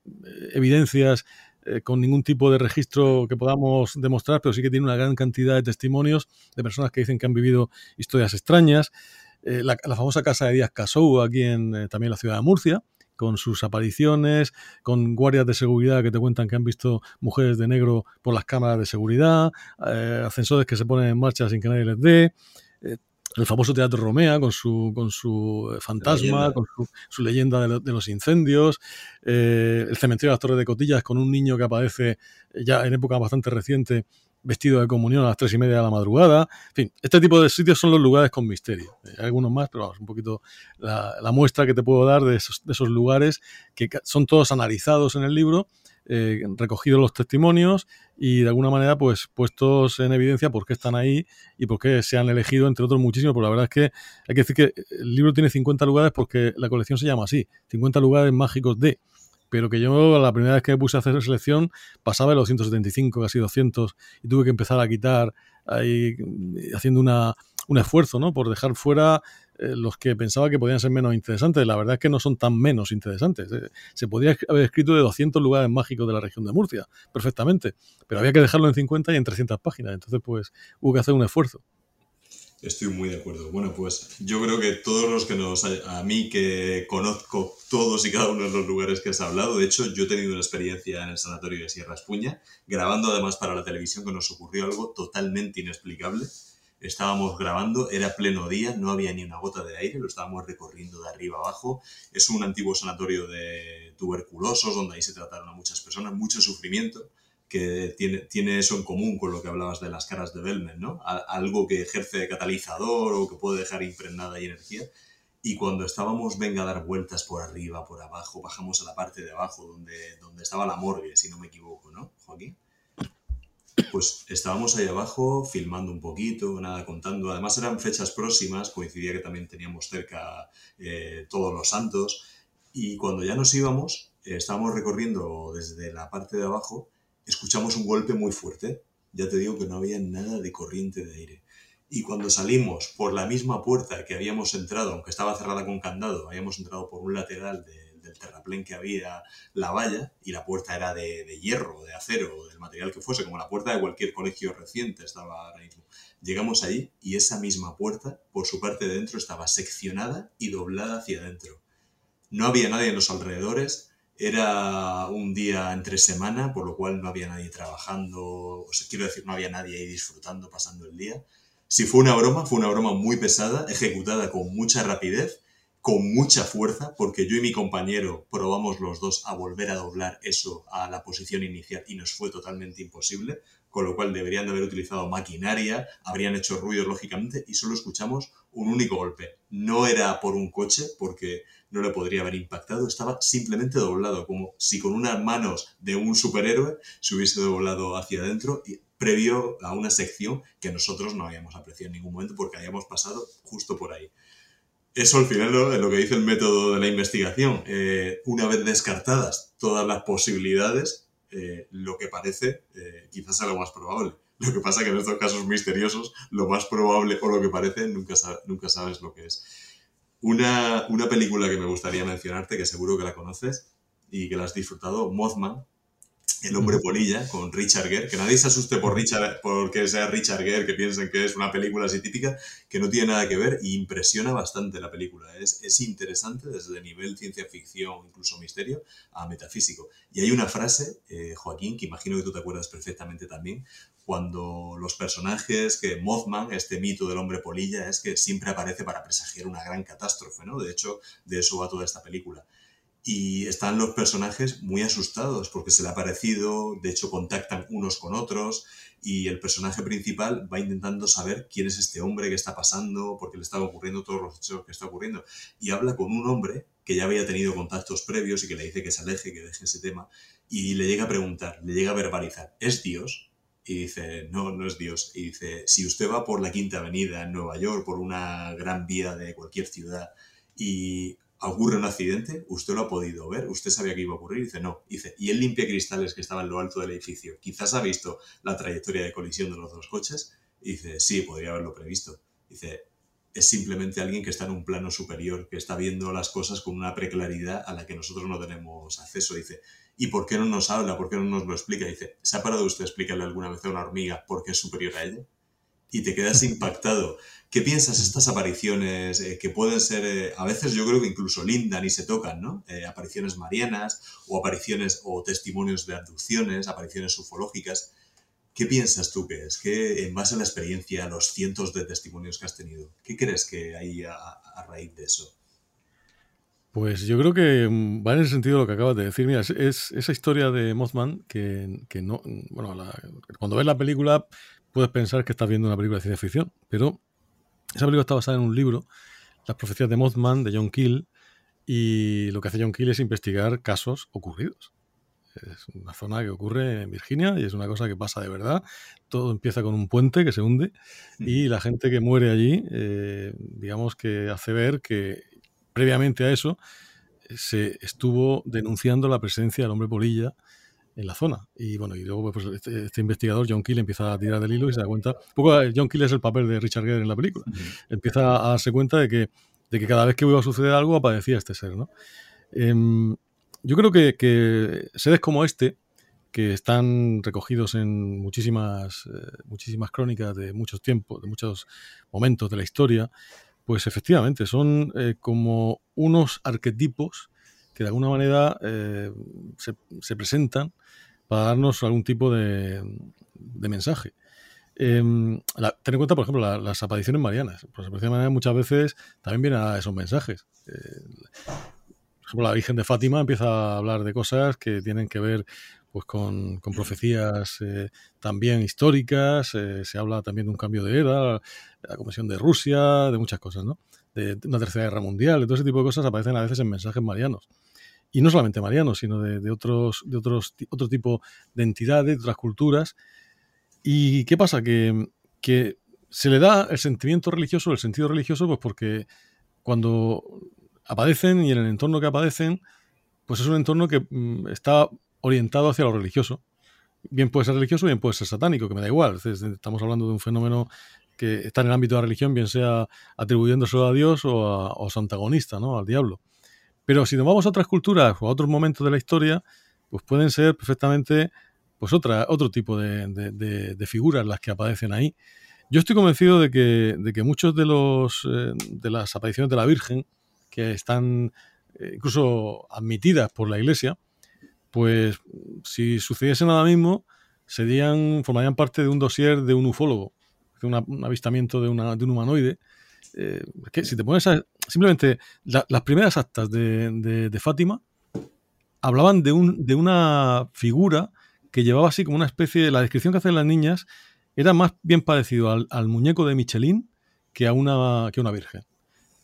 evidencias eh, con ningún tipo de registro que podamos demostrar, pero sí que tiene una gran cantidad de testimonios de personas que dicen que han vivido historias extrañas. Eh, la, famosa casa de Díaz Casou, aquí en eh, también la ciudad de Murcia, con sus apariciones, con guardias de seguridad que te cuentan que han visto mujeres de negro por las cámaras de seguridad, ascensores que se ponen en marcha sin que nadie les dé el famoso Teatro Romea con su, con su eh, fantasma, con su, leyenda de, los incendios, eh, el cementerio de las Torres de Cotillas con un niño que aparece ya en época bastante reciente vestido de comunión a las tres y media de la madrugada. En fin, este tipo de sitios son los lugares con misterio. Eh, hay algunos más, pero vamos, un poquito la, muestra que te puedo dar de esos, lugares que son todos analizados en el libro eh, recogido los testimonios y de alguna manera pues puestos en evidencia por qué están ahí y por qué se han elegido, entre otros muchísimos, porque la verdad es que hay que decir que el libro tiene 50 lugares porque la colección se llama así, 50 lugares mágicos de pero que yo la primera vez que me puse a hacer selección pasaba de los 175, casi 200, y tuve que empezar a quitar ahí haciendo una, un esfuerzo, ¿no? Por dejar fuera eh, los que pensaba que podían ser menos interesantes. La verdad es que no son tan menos interesantes. Eh, se podría haber escrito de 200 lugares mágicos de la región de Murcia, perfectamente, pero había que dejarlo en 50 y en 300 páginas. Entonces, pues hubo que hacer un esfuerzo. Estoy muy de acuerdo. Bueno, pues yo creo que todos los que nos... A mí que conozco todos y cada uno de los lugares que has hablado, de hecho yo he tenido una experiencia en el sanatorio de Sierra Espuña, grabando además para la televisión que nos ocurrió algo totalmente inexplicable estábamos grabando, era pleno día, no había ni una gota de aire, lo estábamos recorriendo de arriba abajo. Es un antiguo sanatorio de tuberculosos donde ahí se trataron a muchas personas, mucho sufrimiento, que tiene, tiene eso en común con lo que hablabas de las caras de Belmen, ¿no? algo que ejerce de catalizador o que puede dejar impregnada y energía. Y cuando estábamos, venga a dar vueltas por arriba, por abajo, bajamos a la parte de abajo donde, donde estaba la morgue, si no me equivoco, ¿no, Joaquín? pues estábamos ahí abajo filmando un poquito, nada contando. Además eran fechas próximas, coincidía que también teníamos cerca eh, todos los santos. Y cuando ya nos íbamos, eh, estábamos recorriendo desde la parte de abajo, escuchamos un golpe muy fuerte. Ya te digo que no había nada de corriente de aire. Y cuando salimos por la misma puerta que habíamos entrado, aunque estaba cerrada con candado, habíamos entrado por un lateral de, del terraplén que había la valla y la puerta era de, hierro, de acero, del material que fuese, como la puerta de cualquier colegio reciente estaba ahora mismo. Llegamos ahí y esa misma puerta, por su parte de dentro, estaba seccionada y doblada hacia adentro. No había nadie en los alrededores, Era un día entre semana, por lo cual no había nadie trabajando, quiero decir, no había nadie ahí disfrutando, pasando el día. Si fue una broma, fue una broma muy pesada, ejecutada con mucha rapidez, con mucha fuerza, porque yo y mi compañero probamos los dos a volver a doblar eso a la posición inicial y nos fue totalmente imposible, con lo cual deberían de haber utilizado maquinaria, habrían hecho ruido lógicamente y solo escuchamos un único golpe. No era por un coche, porque no le podría haber impactado, estaba simplemente doblado, como si con unas manos de un superhéroe se hubiese doblado hacia adentro, y, previo a una sección que nosotros no habíamos apreciado en ningún momento porque habíamos pasado justo por ahí. Eso al final es lo que dice el método de la investigación. Eh, una vez descartadas todas las posibilidades, eh, lo que parece eh, quizás sea lo más probable. Lo que pasa que en estos casos misteriosos, lo más probable o lo que parece, nunca, nunca sabes lo que es. Una, una película que me gustaría mencionarte, que seguro que la conoces y que la has disfrutado, Mothman, el hombre polilla con Richard Gere, que nadie se asuste por Richard, porque sea Richard Gere, que piensen que es una película así típica, que no tiene nada que ver y impresiona bastante la película. Es, es interesante desde el nivel ciencia ficción, incluso misterio, a metafísico. Y hay una frase, eh, Joaquín, que imagino que tú te acuerdas perfectamente también, cuando los personajes, que Mothman, este mito del hombre polilla, es que siempre aparece para presagiar una gran catástrofe, ¿no? De hecho, de eso va toda esta película. Y están los personajes muy asustados porque se le ha parecido, de hecho contactan unos con otros y el personaje principal va intentando saber quién es este hombre, qué está pasando, por qué le están ocurriendo todos los hechos que está ocurriendo. Y habla con un hombre que ya había tenido contactos previos y que le dice que se aleje, que deje ese tema, y le llega a preguntar, le llega a verbalizar, ¿es Dios? Y dice, no, no es Dios. Y dice, si usted va por la Quinta Avenida en Nueva York, por una gran vía de cualquier ciudad, y ocurre un accidente, usted lo ha podido ver, usted sabía que iba a ocurrir, dice, no. dice, y él limpia cristales que estaban en lo alto del edificio. Quizás ha visto la trayectoria de colisión de los dos coches. Dice, sí, podría haberlo previsto. Dice, es simplemente alguien que está en un plano superior, que está viendo las cosas con una preclaridad a la que nosotros no tenemos acceso. Dice, ¿Y por qué no nos habla? ¿Por qué no nos lo explica? dice, ¿se ha parado usted a explicarle alguna vez a una hormiga por qué es superior a ella? Y te quedas impactado. ¿Qué piensas estas apariciones eh, que pueden ser, eh, a veces yo creo que incluso lindan y se tocan, ¿no? Eh, apariciones marianas o apariciones o testimonios de abducciones, apariciones ufológicas. ¿Qué piensas tú que es? ¿Qué, en base a la experiencia, a los cientos de testimonios que has tenido, ¿qué crees que hay a raíz de eso? Pues yo creo que mm, va en el sentido de lo que acabas de decir. Mira, es, esa historia de Mothman que, no. Bueno, cuando ves la película puedes pensar que estás viendo una película de ciencia ficción, pero esa película está basada en un libro, Las profecías de Mothman, de John Keel, y lo que hace John Keel es investigar casos ocurridos. Es una zona que ocurre en Virginia y es una cosa que pasa de verdad. Todo empieza con un puente que se hunde y la gente que muere allí, eh, digamos que hace ver que previamente a eso, se estuvo denunciando la presencia del hombre polilla en la zona. Y bueno, y luego pues, este, este, investigador, John Keel, empieza a tirar del hilo y se da cuenta. Un poco eh, John Keel es el papel de Richard Gere en la película. Empieza a darse cuenta de que, de que cada vez que iba a suceder algo aparecía este ser. ¿no? Em, yo creo que, que, seres como este, que están recogidos en muchísimas, eh, muchísimas crónicas de muchos tiempos, de muchos momentos de la historia, pues efectivamente, son eh, como unos arquetipos que de alguna manera eh, se, presentan para darnos algún tipo de, mensaje. Em, ten en cuenta, por ejemplo, las apariciones marianas. Pues las marianas muchas veces también vienen a esos mensajes. Eh, por ejemplo, la Virgen de Fátima empieza a hablar de cosas que tienen que ver pues con, profecías eh, también históricas, eh, se habla también de un cambio de era, la Comisión de Rusia, de muchas cosas, ¿no? De, una tercera guerra mundial, de todo ese tipo de cosas aparecen a veces en mensajes marianos. Y no solamente marianos, sino de, otros, de otros, otro tipo de entidades, de otras culturas. ¿Y qué pasa? Que, que se le da el sentimiento religioso, el sentido religioso, pues porque cuando aparecen y en el entorno que aparecen, pues es un entorno que mm, está orientado hacia lo religioso. Bien puede ser religioso, bien puede ser satánico, que me da igual. Estamos hablando de un fenómeno que está en el ámbito de la religión, bien sea atribuyéndoselo a Dios o a, su antagonista, ¿no? al diablo. Pero si nos vamos a otras culturas o a otros momentos de la historia, pues pueden ser perfectamente pues otra, otro tipo de, figuras las que aparecen ahí. Yo estoy convencido de que, de que muchos de, los, eh, de las apariciones de la Virgen, que están eh, incluso admitidas por la Iglesia, pues si sucediese nada mismo, serían, formarían parte de un dossier de un ufólogo, de un avistamiento de, una, de un humanoide. Eh, que si te pones a, simplemente las primeras actas de, de, Fátima hablaban de, un, de una figura que llevaba así como una especie de. La descripción que hacen las niñas era más bien parecido al, al muñeco de Michelin que a una, que una virgen.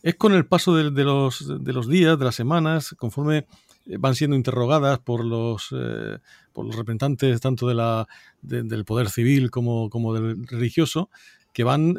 Es con el paso de, los, de los días, de las semanas, conforme eh, van siendo interrogadas por los, eh, por los representantes tanto de del poder civil como, como del religioso, que van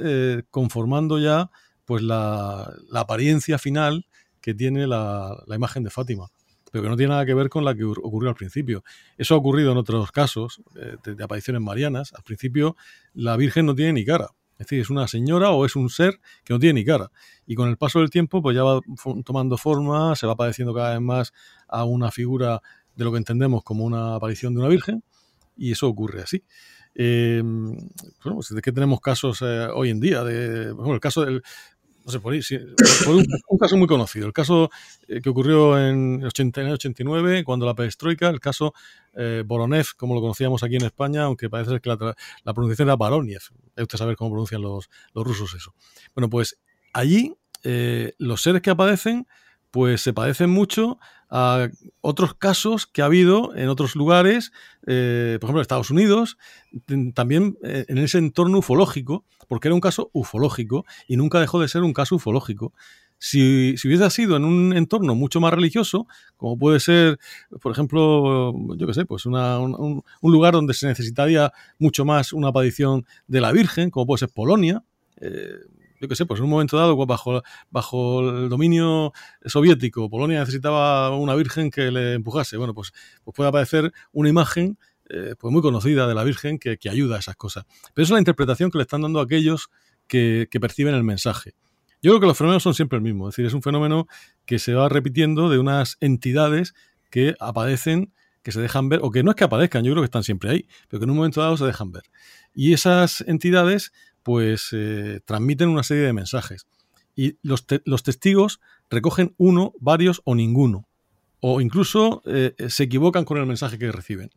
conformando ya pues la, la, apariencia final que tiene la, la, imagen de Fátima, pero que no tiene nada que ver con la que ocurrió al principio. Eso ha ocurrido en otros casos de, de apariciones marianas. Al principio la Virgen no tiene ni cara, es decir, es una señora o es un ser que no tiene ni cara. Y con el paso del tiempo, pues ya va tomando forma, se va pareciendo cada vez más a una figura de lo que entendemos como una aparición de una virgen, y eso ocurre así. Eh, bueno, pues, ¿De qué tenemos casos eh, hoy en día? De, bueno, el caso del, no sé, por, ahí, por un, caso muy conocido, el caso eh, que ocurrió en el 89, cuando la perestroika, el caso eh, Boronev, como lo conocíamos aquí en España, aunque parece que la, la pronunciación era Baroniev. Usted saber cómo pronuncian los, los rusos eso. Bueno, pues allí eh, los seres que aparecen pues se parecen mucho a otros casos que ha habido en otros lugares, eh, por ejemplo, en Estados Unidos, también eh, en ese entorno ufológico, porque era un caso ufológico y nunca dejó de ser un caso ufológico. Si, si, hubiese sido en un entorno mucho más religioso, como puede ser, por ejemplo, yo qué sé, pues una, un, lugar donde se necesitaría mucho más una aparición de la Virgen, como puede ser Polonia, eh, yo qué sé, pues en un momento dado, pues bajo, bajo el dominio soviético, Polonia necesitaba una virgen que le empujase. Bueno, pues, pues puede aparecer una imagen eh, pues muy conocida de la Virgen que, que, ayuda a esas cosas. Pero es la interpretación que le están dando a aquellos que, que, perciben el mensaje. Yo creo que los fenómenos son siempre el mismo, es decir, es un fenómeno que se va repitiendo de unas entidades que aparecen, que se dejan ver, o que no es que aparezcan, yo creo que están siempre ahí, pero que en un momento dado se dejan ver. Y esas entidades pues eh, transmiten una serie de mensajes. Y los, te los, testigos recogen uno, varios o ninguno. O incluso eh, se equivocan con el mensaje que reciben.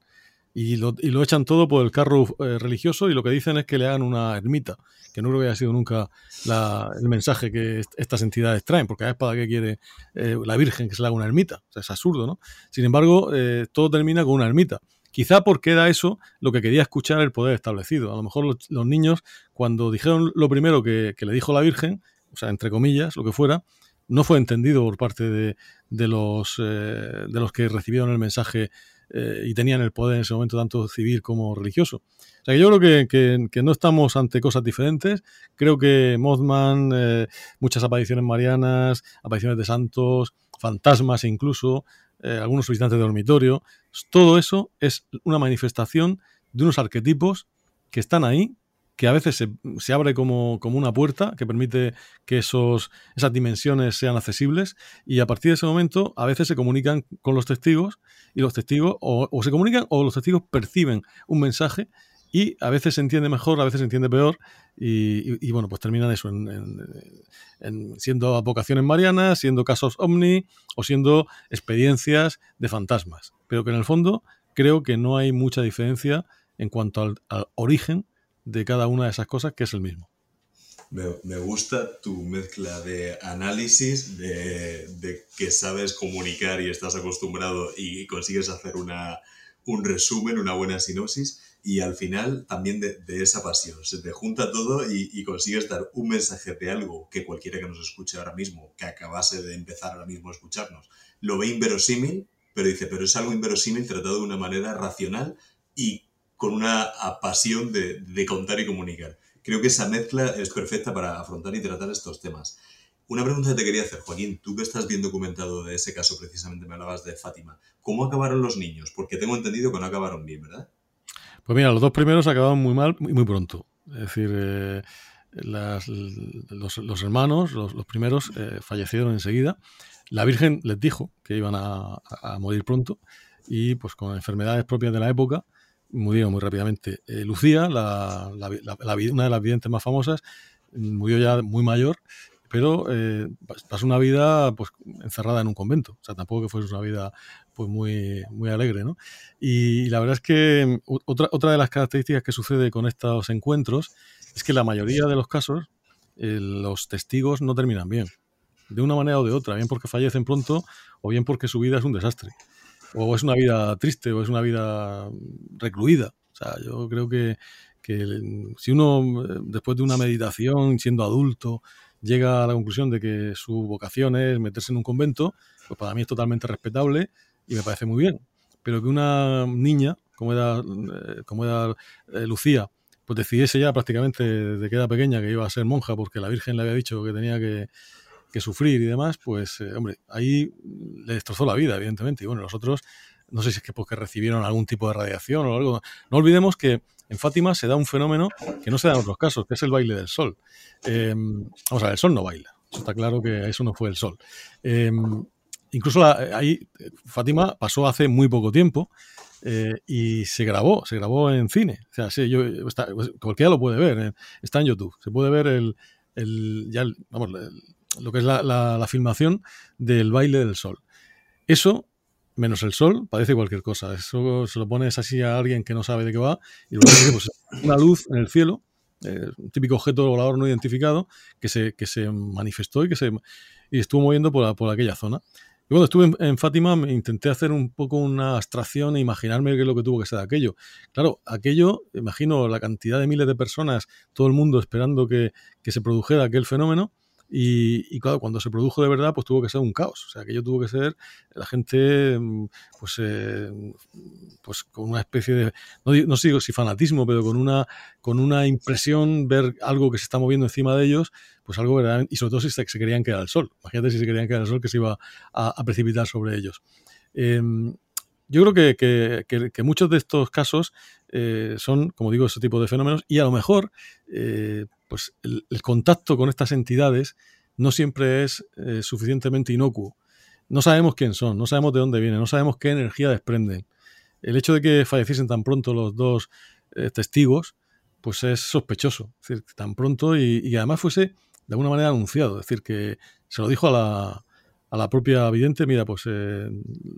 Y lo, y lo echan todo por el carro eh, religioso y lo que dicen es que le hagan una ermita, que no creo que haya sido nunca la, el mensaje que est estas entidades traen, porque ver para qué quiere eh, la Virgen que se le haga una ermita. O sea, es absurdo, ¿no? Sin embargo, eh, todo termina con una ermita. Quizá porque era eso lo que quería escuchar el poder establecido. A lo mejor los, niños, cuando dijeron lo primero que, le dijo la Virgen, o sea, entre comillas, lo que fuera, no fue entendido por parte de, de los, eh, de los que recibieron el mensaje eh, y tenían el poder en ese momento tanto civil como religioso. O sea, que yo creo que, que, que no estamos ante cosas diferentes. Creo que Mothman, eh, muchas apariciones marianas, apariciones de santos, fantasmas incluso, eh, algunos visitantes de dormitorio. Todo eso es una manifestación de unos arquetipos que están ahí, que a veces se, se abre como, como, una puerta que permite que esos, esas dimensiones sean accesibles y a partir de ese momento a veces se comunican con los testigos y los testigos o se comunican o los testigos perciben un mensaje y a veces se entiende mejor, a veces se entiende peor, y, bueno, pues terminan eso en, en, en, siendo vocaciones marianas, siendo casos ovni o siendo experiencias de fantasmas. Pero que en el fondo creo que no hay mucha diferencia en cuanto al, origen de cada una de esas cosas, que es el mismo. Me, me, gusta tu mezcla de análisis, de, de, que sabes comunicar y estás acostumbrado y consigues hacer una, un resumen, una buena sinopsis, y al final también de, esa pasión. Se te junta todo y, y, consigues dar un mensaje de algo que cualquiera que nos escuche ahora mismo, que acabase de empezar ahora mismo a escucharnos, lo ve inverosímil, pero dice, pero es algo inverosímil tratado de una manera racional y con una pasión de, de contar y comunicar. Creo que esa mezcla es perfecta para afrontar y tratar estos temas. Una pregunta que te quería hacer, Joaquín, tú que estás bien documentado de ese caso, precisamente me hablabas de Fátima. ¿Cómo acabaron los niños? Porque tengo entendido que no acabaron bien, ¿verdad? Pues mira, los dos primeros acabaron muy mal y muy pronto. Es decir, eh, los, hermanos, los, primeros, eh, fallecieron enseguida. La Virgen les dijo que iban a, a, morir pronto y pues con enfermedades propias de la época murieron muy rápidamente. Eh, Lucía, la, la, una de las videntes más famosas, murió ya muy mayor pero eh, pasó una vida pues encerrada en un convento. O sea, tampoco que fuese una vida pues muy, muy alegre, ¿no? Y la verdad es que otra, otra de las características que sucede con estos encuentros es que la mayoría de los casos eh, los testigos no terminan bien, de una manera o de otra, bien porque fallecen pronto o bien porque su vida es un desastre, o es una vida triste o es una vida recluida. O sea, yo creo que, que si uno, eh, después de una meditación, siendo adulto, llega a la conclusión de que su vocación es meterse en un convento, pues para mí es totalmente respetable y me parece muy bien. Pero que una niña, como era, eh, como era eh, Lucía, pues decidiese ya prácticamente de que era pequeña que iba a ser monja porque la Virgen le había dicho que tenía que, sufrir y demás, pues, hombre, ahí le destrozó la vida, evidentemente. Y bueno, nosotros, no sé si es que porque recibieron algún tipo de radiación o algo. No olvidemos que en Fátima se da un fenómeno que no se da en otros casos, que es el baile del sol. Em, vamos a ver, el sol no baila. Está claro que eso no fue el sol. Em, incluso ahí Fátima pasó hace muy poco tiempo eh, y se grabó, se grabó en cine. O sea, sí, yo, cualquiera lo puede ver, eh, está en YouTube. Se puede ver el, ya vamos, lo que es la filmación del baile del sol. Eso menos el sol, parece cualquier cosa. Eso se lo pones así a alguien que no sabe de qué va y luego pues, una luz en el cielo, eh, un típico objeto volador no identificado que se, que se manifestó y que se y estuvo moviendo por, por aquella zona. Y cuando estuve en, Fátima me intenté hacer un poco una abstracción e imaginarme qué es lo que tuvo que ser aquello. Claro, aquello, imagino la cantidad de miles de personas, todo el mundo esperando que, que se produjera aquel fenómeno, y, claro, cuando se produjo de verdad, pues tuvo que ser un caos. O sea, aquello tuvo que ser la gente, mm, pues, eh, pues con una especie de, no, no digo si fanatismo, pero con una, con una impresión, ver algo que se está moviendo encima de ellos, pues algo verdaderamente, y sobre todo si se, querían que era el sol. Imagínate si se querían que era el sol que se iba a, precipitar sobre ellos. Em, yo creo que, que, que, muchos de estos casos eh, son, como digo, ese tipo de fenómenos y a lo mejor eh, pues el, contacto con estas entidades no siempre es eh, suficientemente inocuo. No sabemos quién son, no sabemos de dónde vienen, no sabemos qué energía desprenden. El hecho de que falleciesen tan pronto los dos eh, testigos, pues es sospechoso. Es decir, tan pronto y, además fuese de alguna manera anunciado. Es decir, que se lo dijo a la, a la propia vidente, mira, pues eh,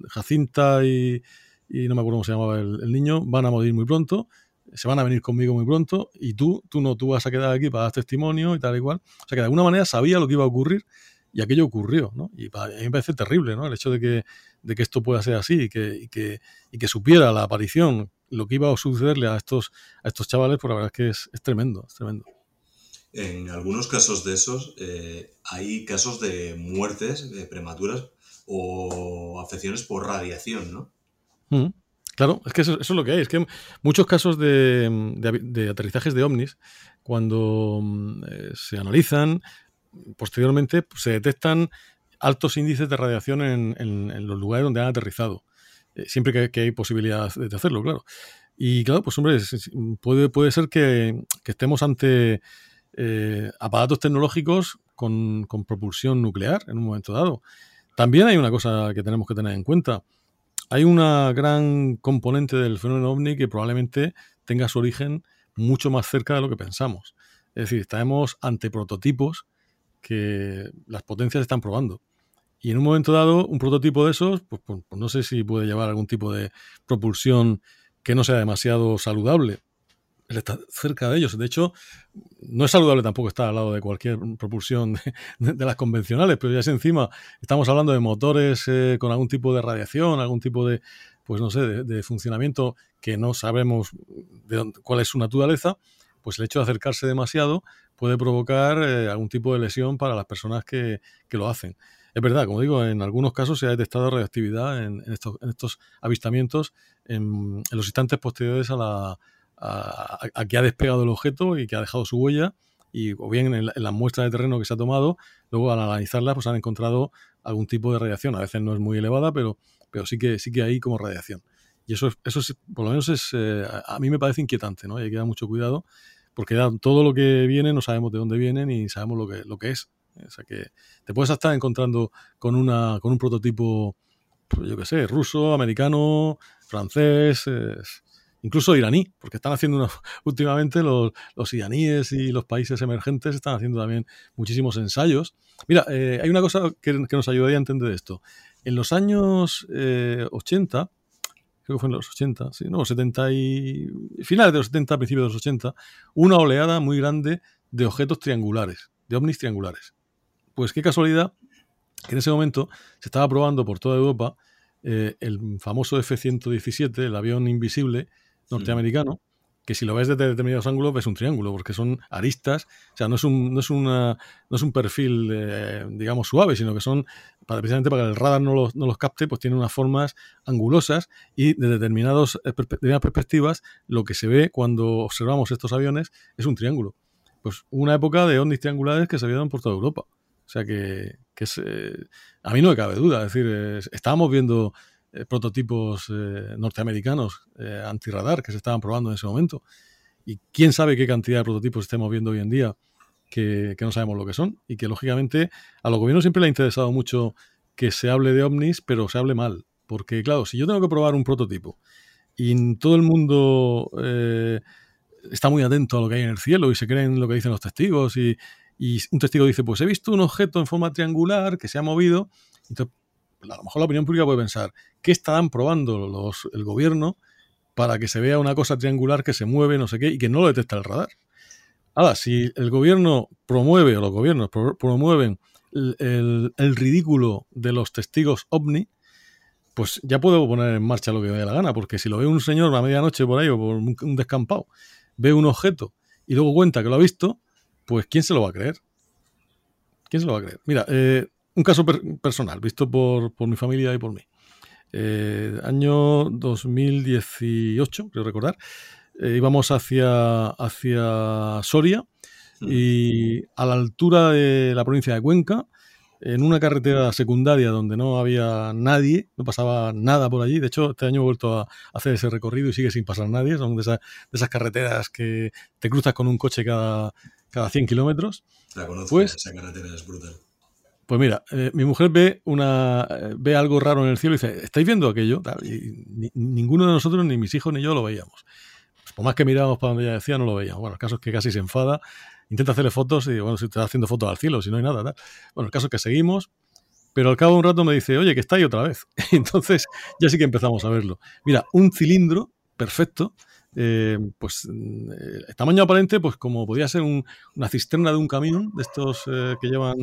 Jacinta y, no me acuerdo cómo se llamaba el, niño, van a morir muy pronto se van a venir conmigo muy pronto y tú, tú no, tú vas a quedar aquí para dar testimonio y tal y cual. O sea que de alguna manera sabía lo que iba a ocurrir y aquello ocurrió, ¿no? Y a mí me parece terrible, ¿no? El hecho de que, de que esto pueda ser así y que, y que, y que supiera la aparición, lo que iba a sucederle a estos, a estos chavales, pues la verdad es que es, es tremendo, es tremendo. En algunos casos de esos eh, hay casos de muertes de prematuras o afecciones por radiación, ¿no? Mm. Claro, es que eso, es lo que hay. Es que muchos casos de, aterrizajes de ovnis, cuando mm, eh, se analizan, posteriormente pues, se detectan altos índices de radiación en, los lugares donde han aterrizado. Eh, siempre que, hay posibilidad de hacerlo, claro. Y claro, pues hombre, puede, puede ser que, estemos ante eh, aparatos tecnológicos con, con propulsión nuclear en un momento dado. También hay una cosa que tenemos que tener en cuenta hay una gran componente del fenómeno ovni que probablemente tenga su origen mucho más cerca de lo que pensamos. Es decir, estamos ante prototipos que las potencias están probando. Y en un momento dado, un prototipo de esos, pues, pues, pues no sé si puede llevar algún tipo de propulsión que no sea demasiado saludable él está cerca de ellos. De hecho, no es saludable tampoco estar al lado de cualquier propulsión de, las convencionales, pero ya es encima estamos hablando de motores eh, con algún tipo de radiación, algún tipo de, pues no sé, de, funcionamiento que no sabemos de cuál es su naturaleza, pues el hecho de acercarse demasiado puede provocar eh, algún tipo de lesión para las personas que, lo hacen. Es verdad, como digo, en algunos casos se ha detectado radioactividad en, estos, avistamientos en los instantes posteriores a la, a, que ha despegado el objeto y que ha dejado su huella y o bien en, las muestras de terreno que se ha tomado, luego al analizarlas pues han encontrado algún tipo de radiación. A veces no es muy elevada, pero, pero sí, que, sí que hay como radiación. Y eso, eso es, por lo menos es, eh, a mí me parece inquietante, ¿no? hay que dar mucho cuidado porque todo lo que viene no sabemos de dónde viene ni sabemos lo que, lo que es. O sea que te puedes estar encontrando con, una, con un prototipo, pues yo qué sé, ruso, americano, francés, incluso iraní, porque están haciendo últimamente los, iraníes y los países emergentes están haciendo también muchísimos ensayos. Mira, eh, hay una cosa que, nos ayudaría a entender esto. En los años 80, eh, creo que fue en los 80, sí, no, 70 y finales de los 70, principios de los 80, una oleada muy grande de objetos triangulares, de ovnis triangulares. Pues qué casualidad que en ese momento se estaba probando por toda Europa eh, el famoso F-117, el avión invisible norteamericano, que si lo ves desde determinados ángulos ves un triángulo, porque son aristas, o sea, no es un, no es una, no es un perfil, eh, digamos, suave, sino que son, precisamente para que el radar no los, no los capte, pues tienen unas formas angulosas y de determinados, eh, determinadas perspectivas lo que se ve cuando observamos estos aviones es un triángulo. Pues una época de ovnis triangulares que se vieron por toda Europa. O sea que, que es, eh, a mí no me cabe duda, es decir, estábamos viendo eh, prototipos eh, norteamericanos antirradar que se estaban probando en ese momento. Y quién sabe qué cantidad de prototipos estemos viendo hoy en día que, no sabemos lo que son. Y que lógicamente a los gobiernos siempre le ha interesado mucho que se hable de ovnis, pero se hable mal. Porque claro, si yo tengo que probar un prototipo y todo el mundo está muy atento a lo que hay en el cielo y se creen lo que dicen los testigos y, y un testigo dice, pues he visto un objeto en forma triangular que se ha movido. Entonces, a lo mejor la opinión pública puede pensar, ¿qué estarán probando los, el gobierno para que se vea una cosa triangular que se mueve, no sé qué, y que no lo detecta el radar? Ahora, si el gobierno promueve, o los gobiernos promueven el, ridículo de los testigos ovni, pues ya puedo poner en marcha lo que me dé la gana, porque si lo ve un señor a medianoche por ahí o por un descampado, ve un objeto y luego cuenta que lo ha visto, pues ¿quién se lo va a creer? ¿Quién se lo va a creer? Mira, eh, un caso personal, visto por, mi familia y por mí. Eh, año 2018, creo recordar, eh, íbamos hacia, hacia Soria mm. y a la altura de la provincia de Cuenca, en una carretera secundaria donde no había nadie, no pasaba nada por allí. De hecho, este año he vuelto a hacer ese recorrido y sigue sin pasar nadie. Son de, de esas carreteras que te cruzas con un coche cada, cada 100 kilómetros. La conozco, pues, esa carretera es brutal. Pues mira, eh, mi mujer ve una eh, ve algo raro en el cielo y dice, ¿estáis viendo aquello? Y ninguno de nosotros, ni mis hijos ni yo, lo veíamos. Pues por más que mirábamos para donde ella decía, no lo veíamos. Bueno, el caso es que casi se enfada, intenta hacerle fotos y bueno, si está haciendo fotos al cielo, si no hay nada. Tal. Bueno, el caso es que seguimos, pero al cabo de un rato me dice, oye, que está ahí otra vez. entonces ya sí que empezamos a verlo. Mira, un cilindro perfecto, eh, pues tamaño aparente, pues como podía ser una cisterna de un camión, de estos que llevan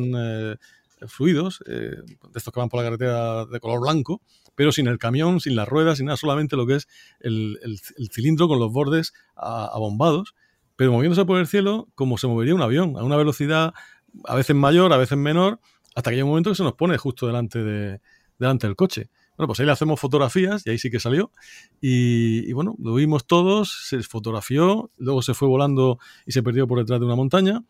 eh, fluidos, de estos que van por la carretera de color blanco, pero sin el camión, sin las ruedas, sin nada, solamente lo que es el, cilindro con los bordes abombados, pero moviéndose por el cielo como se movería un avión, a una velocidad a veces mayor, a veces menor, hasta que hay un momento que se nos pone justo delante, de, delante del coche. Bueno, pues ahí le hacemos fotografías y ahí sí que salió. Y, bueno, lo vimos todos, se fotografió, luego se fue volando y se perdió por detrás de una montaña.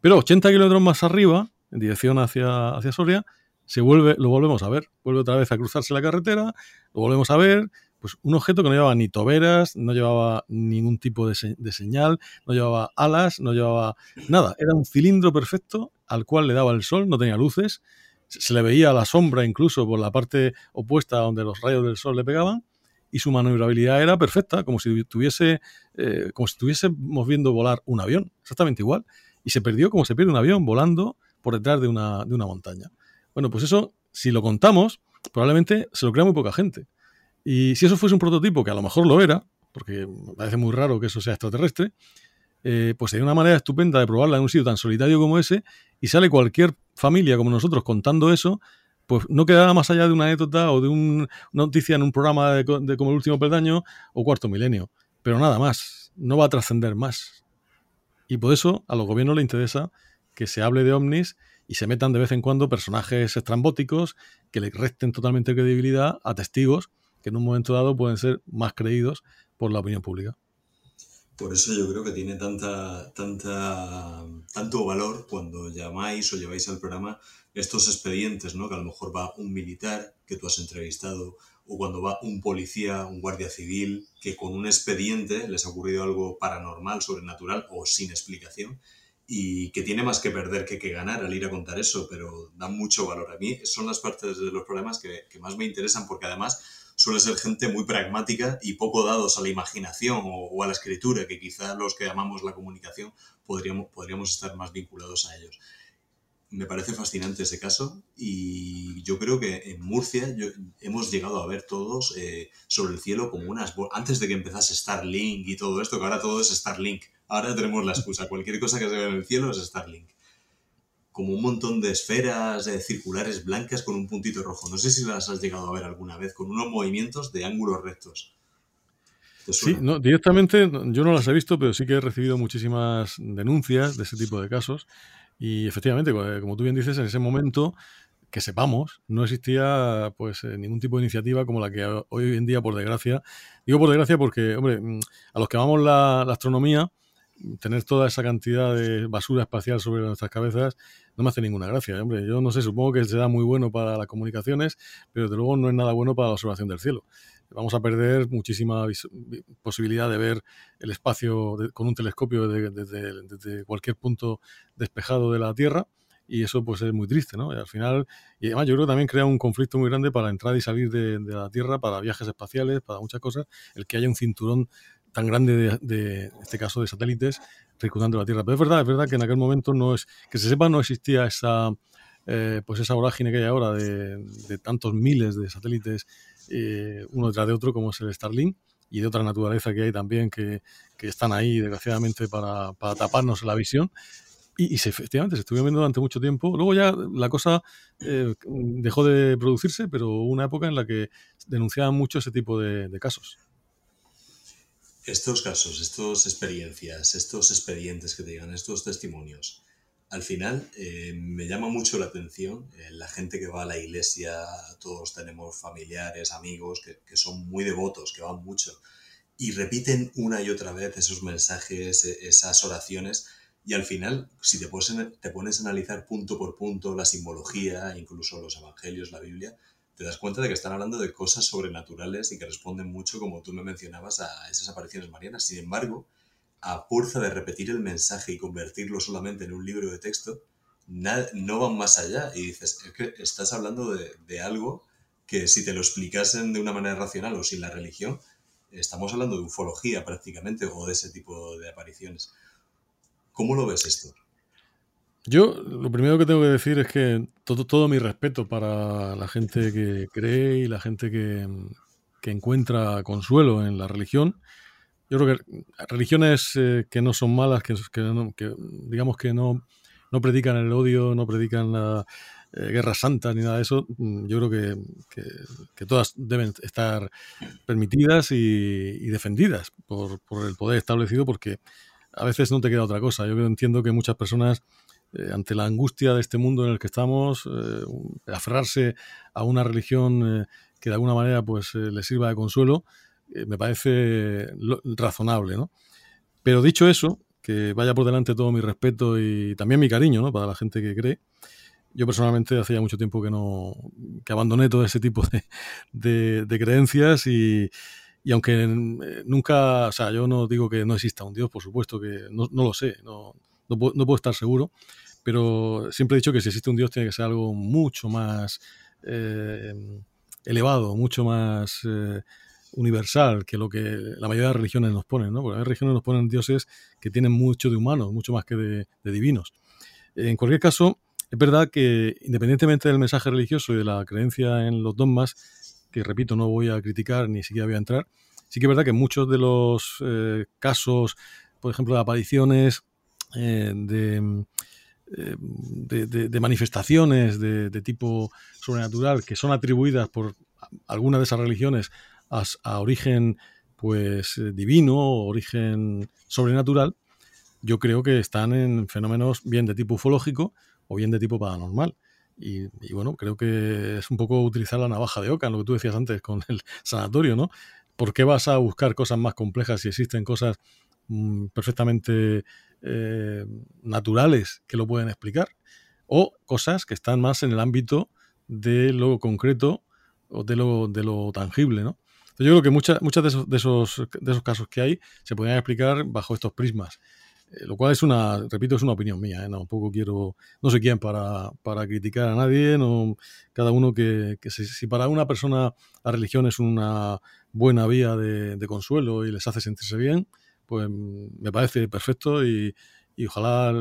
Pero 80 kilómetros más arriba, en dirección hacia, hacia Soria, se vuelve, lo volvemos a ver. Vuelve otra vez a cruzarse la carretera, lo volvemos a ver. Pues un objeto que no llevaba ni toberas, no llevaba ningún tipo de, señal, no llevaba alas, no llevaba nada. Era un cilindro perfecto al cual le daba el sol, no tenía luces se le veía la sombra incluso por la parte opuesta donde los rayos del sol le pegaban y su maniobrabilidad era perfecta, como si tuviese, eh, como si estuviésemos viendo volar un avión, exactamente igual. Y se perdió como se pierde un avión volando por detrás de una, de una montaña. Bueno, pues eso, si lo contamos, probablemente se lo crea muy poca gente. Y si eso fuese un prototipo, que a lo mejor lo era, porque me parece muy raro que eso sea extraterrestre, eh, pues sería una manera estupenda de probarla en un sitio tan solitario como ese y sale cualquier familia como nosotros contando eso, pues no quedará más allá de una anécdota o de una noticia en un programa de, como el último peldaño o cuarto milenio. Pero nada más, no va a trascender más. Y por eso a los gobiernos les interesa que se hable de ovnis y se metan de vez en cuando personajes estrambóticos que le resten totalmente credibilidad a testigos que en un momento dado pueden ser más creídos por la opinión pública. Por eso yo creo que tiene tanta, tanta, tanto valor cuando llamáis o lleváis al programa estos expedientes, ¿no? Que a lo mejor va un militar que tú has entrevistado o cuando va un policía, un guardia civil, que con un expediente les ha ocurrido algo paranormal, sobrenatural o sin explicación y que tiene más que perder que que ganar al ir a contar eso, pero da mucho valor. A mí son las partes de los programas que, que más me interesan porque además suele ser gente muy pragmática y poco dados a la imaginación o, a la escritura, que quizá los que amamos la comunicación podríamos, podríamos estar más vinculados a ellos. Me parece fascinante ese caso y yo creo que en Murcia hemos llegado a ver todos eh, sobre el cielo como unas... Antes de que empezase Starlink y todo esto, que ahora todo es Starlink. Ahora tenemos la excusa. Cualquier cosa que se vea en el cielo es Starlink como un montón de esferas circulares blancas con un puntito rojo. No sé si las has llegado a ver alguna vez, con unos movimientos de ángulos rectos. Sí, no, directamente yo no las he visto, pero sí que he recibido muchísimas denuncias de ese tipo de casos. Y efectivamente, como tú bien dices, en ese momento que sepamos, no existía pues eh, ningún tipo de iniciativa como la que hoy en día, por desgracia, digo por desgracia porque, hombre, mm, a los que amamos la astronomía, tener toda esa cantidad de basura espacial sobre nuestras cabezas no me hace ninguna gracia. Hombre, yo no sé, supongo que será muy bueno para las comunicaciones, pero desde luego no es nada bueno para la observación del cielo. Vamos a perder muchísima posibilidad de ver el espacio con un telescopio desde, cualquier punto despejado de la Tierra y eso pues es muy triste, ¿no? Y al final, y además yo creo que también crea un conflicto muy grande para entrar y salir de, la Tierra, para viajes espaciales, para muchas cosas, el que haya un cinturón tan grande de, este caso de satélites circundando la Tierra. Pero es verdad, es verdad que en aquel momento no es, que se sepa, no existía esa, eh, pues esa vorágine que hay ahora de, tantos miles de satélites eh, uno detrás de otro como es el Starlink y de otra naturaleza que hay también que, están ahí desgraciadamente para, para, taparnos la visión. Y, efectivamente se estuvieron viendo durante mucho tiempo. Luego ya la cosa eh, dejó de producirse, pero hubo una época en la que denunciaban mucho ese tipo de casos. Estos casos, estas experiencias, estos expedientes que te digan, estos testimonios, al final eh, me llama mucho la atención eh, la gente que va a la iglesia, todos tenemos familiares, amigos que, que, son muy devotos, que van mucho y repiten una y otra vez esos mensajes, e, esas oraciones y al final, si te pones, te pones a analizar punto por punto la simbología, incluso los evangelios, la Biblia, te das cuenta de que están hablando de cosas sobrenaturales y que responden mucho, como tú me mencionabas, a esas apariciones marianas. Sin embargo, a fuerza de repetir el mensaje y convertirlo solamente en un libro de texto, no van más allá. Y dices, es que estás hablando de, algo que si te lo explicasen de una manera racional o sin la religión, estamos hablando de ufología prácticamente o de ese tipo de apariciones. ¿Cómo lo ves esto? Yo lo primero que tengo que decir es que todo, todo mi respeto para la gente que cree y la gente que, encuentra consuelo en la religión. Yo creo que religiones eh, que no son malas, que, que, digamos que no, no predican el odio, no predican la eh, guerra santa ni nada de eso, mm, yo creo que, todas deben estar permitidas y, defendidas por, por, el poder establecido porque a veces no te queda otra cosa. Yo entiendo que muchas personas eh, ante la angustia de este mundo en el que estamos, eh, aferrarse a una religión eh, que de alguna manera pues le sirva de consuelo, me parece razonable, ¿no? Pero dicho eso, que vaya por delante todo mi respeto y también mi cariño, ¿no? Para la gente que cree. Yo personalmente hacía mucho tiempo que no que abandoné todo ese tipo de, de, creencias y, y, aunque nunca, o sea, yo no digo que no exista un Dios, por supuesto que no, no lo sé, no, no, no puedo estar seguro, pero siempre he dicho que si existe un Dios tiene que ser algo mucho más eh, elevado, mucho más eh, universal que lo que la mayoría de religiones nos ponen, ¿no? Porque las religiones nos ponen dioses que tienen mucho de humanos, mucho más que de, divinos. En cualquier caso, es verdad que independientemente del mensaje religioso y de la creencia en los dogmas, que repito, no voy a criticar ni siquiera voy a entrar, sí que es verdad que muchos de los eh, casos, por ejemplo, de apariciones, de eh, de, manifestaciones de, tipo sobrenatural que son atribuidas por alguna de esas religiones a, origen pues eh, divino origen sobrenatural, yo creo que están en fenómenos bien de tipo ufológico o bien de tipo paranormal. Y, bueno, creo que es un poco utilizar la navaja de Oca, lo que tú decías antes con el sanatorio, ¿no? ¿Por qué vas a buscar cosas más complejas si existen cosas mm, perfectamente eh, naturales que lo pueden explicar, o cosas que están más en el ámbito de lo concreto o de lo, de lo tangible, ¿no? yo creo que muchas, muchas de, esos, de, esos, de esos casos que hay se podrían explicar bajo estos prismas. Eh, lo cual es una, repito, es una opinión mía, ¿eh? no, tampoco quiero, no sé quién para, para criticar a nadie, no, cada uno que, si, para una persona la religión es una buena vía de, consuelo y les hace sentirse bien, pues me parece perfecto y, y ojalá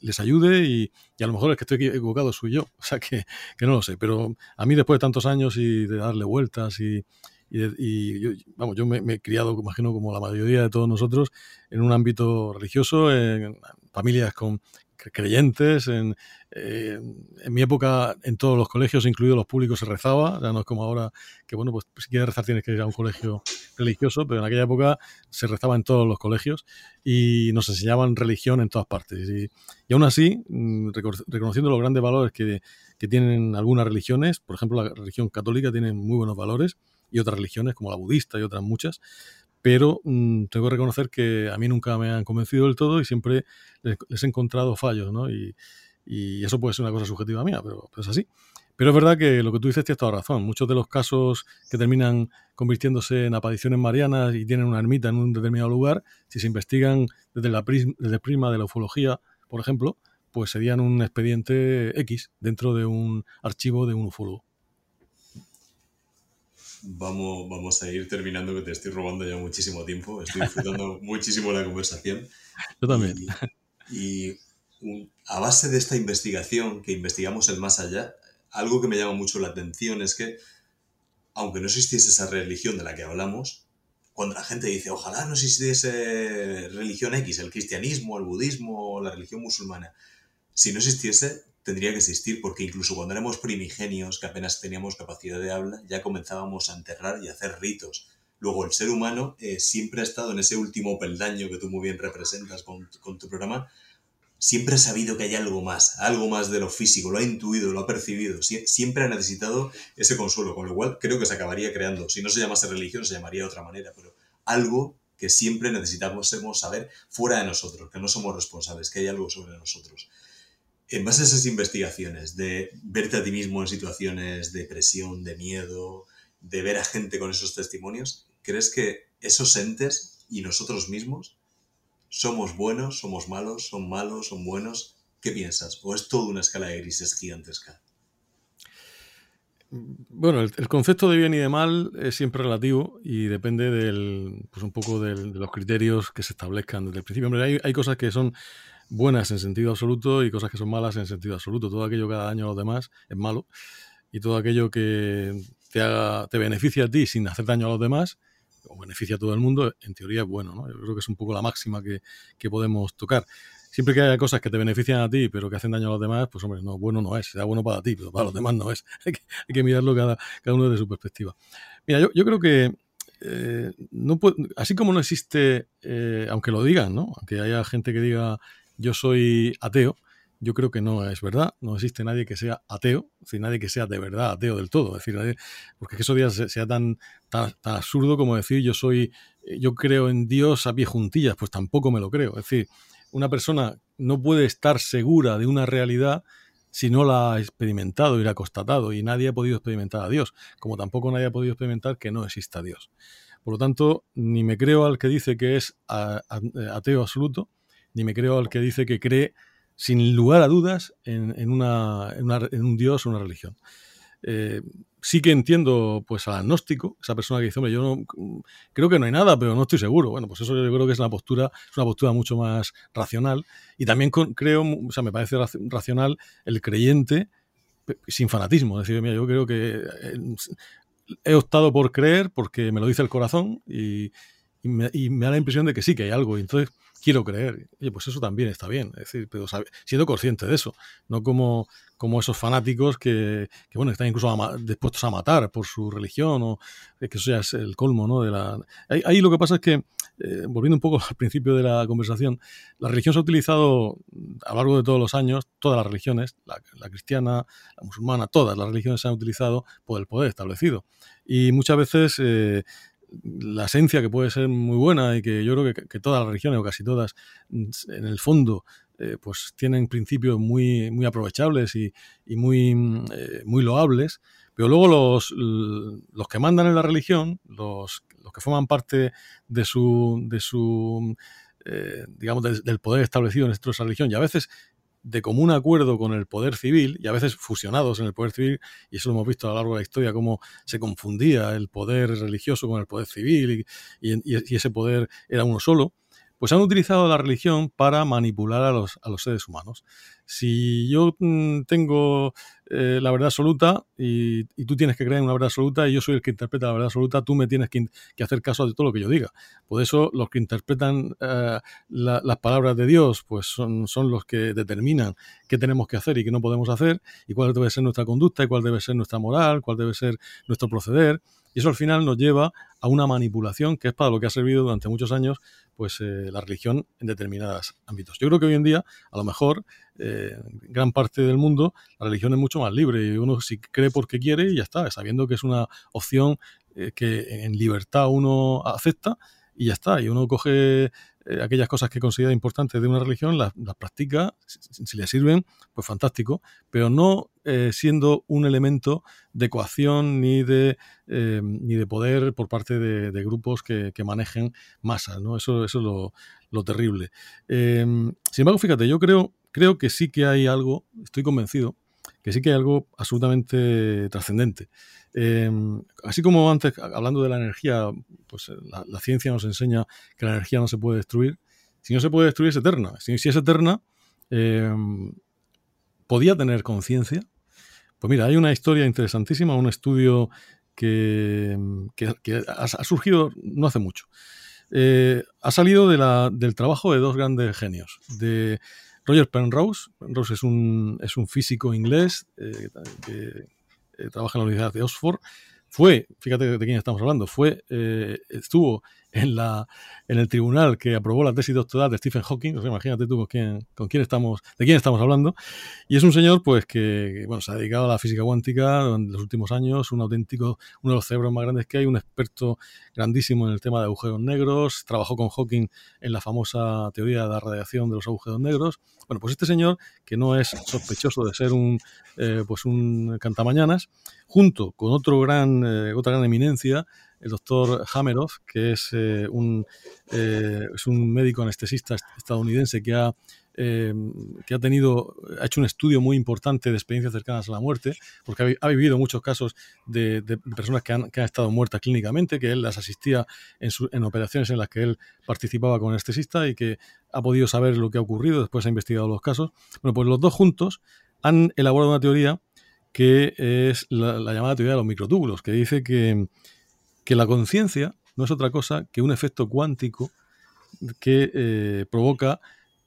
les ayude y, y, a lo mejor es que estoy equivocado soy yo, o sea que, que, no lo sé, pero a mí después de tantos años y de darle vueltas y, y, yo, vamos, yo me, me, he criado, imagino, como la mayoría de todos nosotros, en un ámbito religioso, en familias con creyentes. En, eh, en mi época, en todos los colegios, incluidos los públicos, se rezaba. Ya no es como ahora que, bueno, pues si quieres rezar tienes que ir a un colegio religioso, pero en aquella época se rezaba en todos los colegios y nos enseñaban religión en todas partes. Y, y aún así, mm, reconociendo los grandes valores que, que tienen algunas religiones, por ejemplo, la religión católica tiene muy buenos valores y otras religiones como la budista y otras muchas, pero mmm, tengo que reconocer que a mí nunca me han convencido del todo y siempre les, les he encontrado fallos, ¿no? Y, eso puede ser una cosa subjetiva mía, pero, es así. Pero es verdad que lo que tú dices tienes toda razón. Muchos de los casos que terminan convirtiéndose en apariciones marianas y tienen una ermita en un determinado lugar, si se investigan desde la prisma, el prisma de la ufología, por ejemplo, pues serían un expediente X dentro de un archivo de un ufólogo vamos, vamos a ir terminando, que te estoy robando ya muchísimo tiempo. Estoy disfrutando muchísimo la conversación. Yo también. Y, y un, a base de esta investigación, que investigamos el más allá, algo que me llama mucho la atención es que, aunque no existiese esa religión de la que hablamos, cuando la gente dice, ojalá no existiese religión X, el cristianismo, el budismo, la religión musulmana, si no existiese, tendría que existir porque incluso cuando éramos primigenios, que apenas teníamos capacidad de habla, ya comenzábamos a enterrar y a hacer ritos. Luego el ser humano eh, siempre ha estado en ese último peldaño que tú muy bien representas con, con, tu programa, siempre ha sabido que hay algo más, algo más de lo físico, lo ha intuido, lo ha percibido, Sie siempre ha necesitado ese consuelo, con lo cual creo que se acabaría creando, si no se llamase religión se llamaría de otra manera, pero algo que siempre necesitamos saber fuera de nosotros, que no somos responsables, que hay algo sobre nosotros en base a esas investigaciones, de verte a ti mismo en situaciones de presión, de miedo, de ver a gente con esos testimonios, ¿crees que esos entes y nosotros mismos somos buenos, somos malos, son malos, son buenos? ¿Qué piensas? ¿O es toda una escala de grises gigantesca? Bueno, el, concepto de bien y de mal es siempre relativo y depende del, pues un poco de los criterios que se establezcan desde el principio. Hombre, hay cosas que son buenas en sentido absoluto y cosas que son malas en sentido absoluto. Todo aquello que da daño a los demás es malo y todo aquello que te, haga, te beneficia a ti sin hacer daño a los demás o beneficia a todo el mundo, en teoría es bueno. ¿no? Yo creo que es un poco la máxima que, que podemos tocar. Siempre que haya cosas que te benefician a ti, pero que hacen daño a los demás, pues hombre, no, bueno no es. Será bueno para ti, pero para los demás no es. hay, que, hay que mirarlo cada, cada uno desde su perspectiva. Mira, yo, yo creo que eh, no puede, así como no existe, eh, aunque lo digan, ¿no? aunque haya gente que diga yo soy ateo, yo creo que no es verdad, no existe nadie que sea ateo, es decir, nadie que sea de verdad ateo del todo, es decir, nadie, porque eso ya sea tan, tan, tan, absurdo como decir yo soy, yo creo en Dios a pie juntillas, pues tampoco me lo creo, es decir, una persona no puede estar segura de una realidad si no la ha experimentado y la ha constatado, y nadie ha podido experimentar a Dios, como tampoco nadie ha podido experimentar que no exista Dios. Por lo tanto, ni me creo al que dice que es ateo absoluto, ni me creo al que dice que cree sin lugar a dudas en, una, un Dios o una religión. Eh, sí que entiendo pues al agnóstico, esa persona que dice, hombre, yo no, creo que no hay nada, pero no estoy seguro. Bueno, pues eso yo creo que es una postura, es una postura mucho más racional. Y también creo, o sea, me parece racional el creyente sin fanatismo. Es decir, mira, yo creo que eh, he optado por creer porque me lo dice el corazón y, y, me, y me da la impresión de que sí, que hay algo. Y entonces quiero creer. Oye, pues eso también está bien, es decir, pero sabe, siendo consciente de eso, no como, como esos fanáticos que, que bueno, están incluso a, dispuestos a matar por su religión, o que eso ya es el colmo, ¿no? De la... ahí, ahí lo que pasa es que, eh, volviendo un poco al principio de la conversación, la religión se ha utilizado a lo largo de todos los años, todas las religiones, la, la cristiana, la musulmana, todas las religiones se han utilizado por el poder establecido. Y muchas veces eh, la esencia que puede ser muy buena y que yo creo que, todas las religiones o casi todas en el fondo eh, pues tienen principios muy, muy aprovechables y, y muy, eh, muy loables, pero luego los, los que mandan en la religión, los, los que forman parte de su, de su eh, digamos, del, poder establecido en nuestra religión y a veces de común acuerdo con el poder civil y a veces fusionados en el poder civil, y eso lo hemos visto a lo largo de la historia, cómo se confundía el poder religioso con el poder civil y ese poder era uno solo, pues han utilizado la religión para manipular a los, a los seres humanos. Si yo mm, tengo eh, la verdad absoluta y, tú tienes que creer en una verdad absoluta y yo soy el que interpreta la verdad absoluta, tú me tienes que, hacer caso de todo lo que yo diga. Por eso los que interpretan eh, las palabras de Dios, pues son, son los que determinan qué tenemos que hacer y qué no podemos hacer, y cuál debe ser nuestra conducta, y cuál debe ser nuestra moral, cuál debe ser nuestro proceder. Y eso al final nos lleva a una manipulación que es para lo que ha servido durante muchos años pues eh, la religión en determinados ámbitos. Yo creo que hoy en día, a lo mejor, eh, en gran parte del mundo, la religión es mucho más libre y uno si cree porque quiere y ya está, sabiendo que es una opción eh, que en libertad uno acepta y ya está. Y uno coge eh, aquellas cosas que considera importantes de una religión, las, practica, si, le sirven, pues fantástico, pero no eh, siendo un elemento de coacción ni de, eh, ni de poder por parte de, grupos que, manejen masas, ¿no? Eso, eso es lo, terrible. sin embargo, fíjate, yo creo, creo que sí que hay algo, estoy convencido, que sí que hay algo absolutamente trascendente. Em, así como antes, hablando de la energía, pues eh, la, ciencia nos enseña que la energía no se puede destruir. Si no se puede destruir, es eterna. Si, es eterna, em, ¿podía tener conciencia? Pues mira, hay una historia interesantísima, un estudio que, ha, surgido no hace mucho. Eh, ha salido del trabajo de dos grandes genios, de Roger Penrose. Penrose es un, es un físico inglés eh, que eh, trabaja en la Universidad de Oxford, fue, fíjate de quién estamos hablando, fue, eh, estuvo en, la, en el tribunal que aprobó la tesis doctoral de Stephen Hawking, imagínate tú con quién, con quién estamos, de quién estamos hablando, y es un señor pues que bueno, se ha dedicado a la física cuántica en los últimos años, un auténtico, uno de los cerebros más grandes que hay, un experto grandísimo en el tema de agujeros negros, trabajó con Hawking en la famosa teoría de la radiación de los agujeros negros. Bueno, pues este señor, que no es sospechoso de ser un, eh, pues un cantamañanas, junto con otro gran, eh, otra gran eminencia, el doctor Hameroff, que es, eh, un, eh, es un médico anestesista estadounidense que ha, eh, que ha tenido, ha hecho un estudio muy importante de experiencias cercanas a la muerte, porque ha, vivido muchos casos de, personas que han, que han, estado muertas clínicamente, que él las asistía en, en operaciones en las que él participaba con anestesista y que ha podido saber lo que ha ocurrido, después ha investigado los casos. Bueno, pues los dos juntos han elaborado una teoría que es la llamada teoría de los microtúbulos, que dice que que la conciencia no es otra cosa que un efecto cuántico que eh, provoca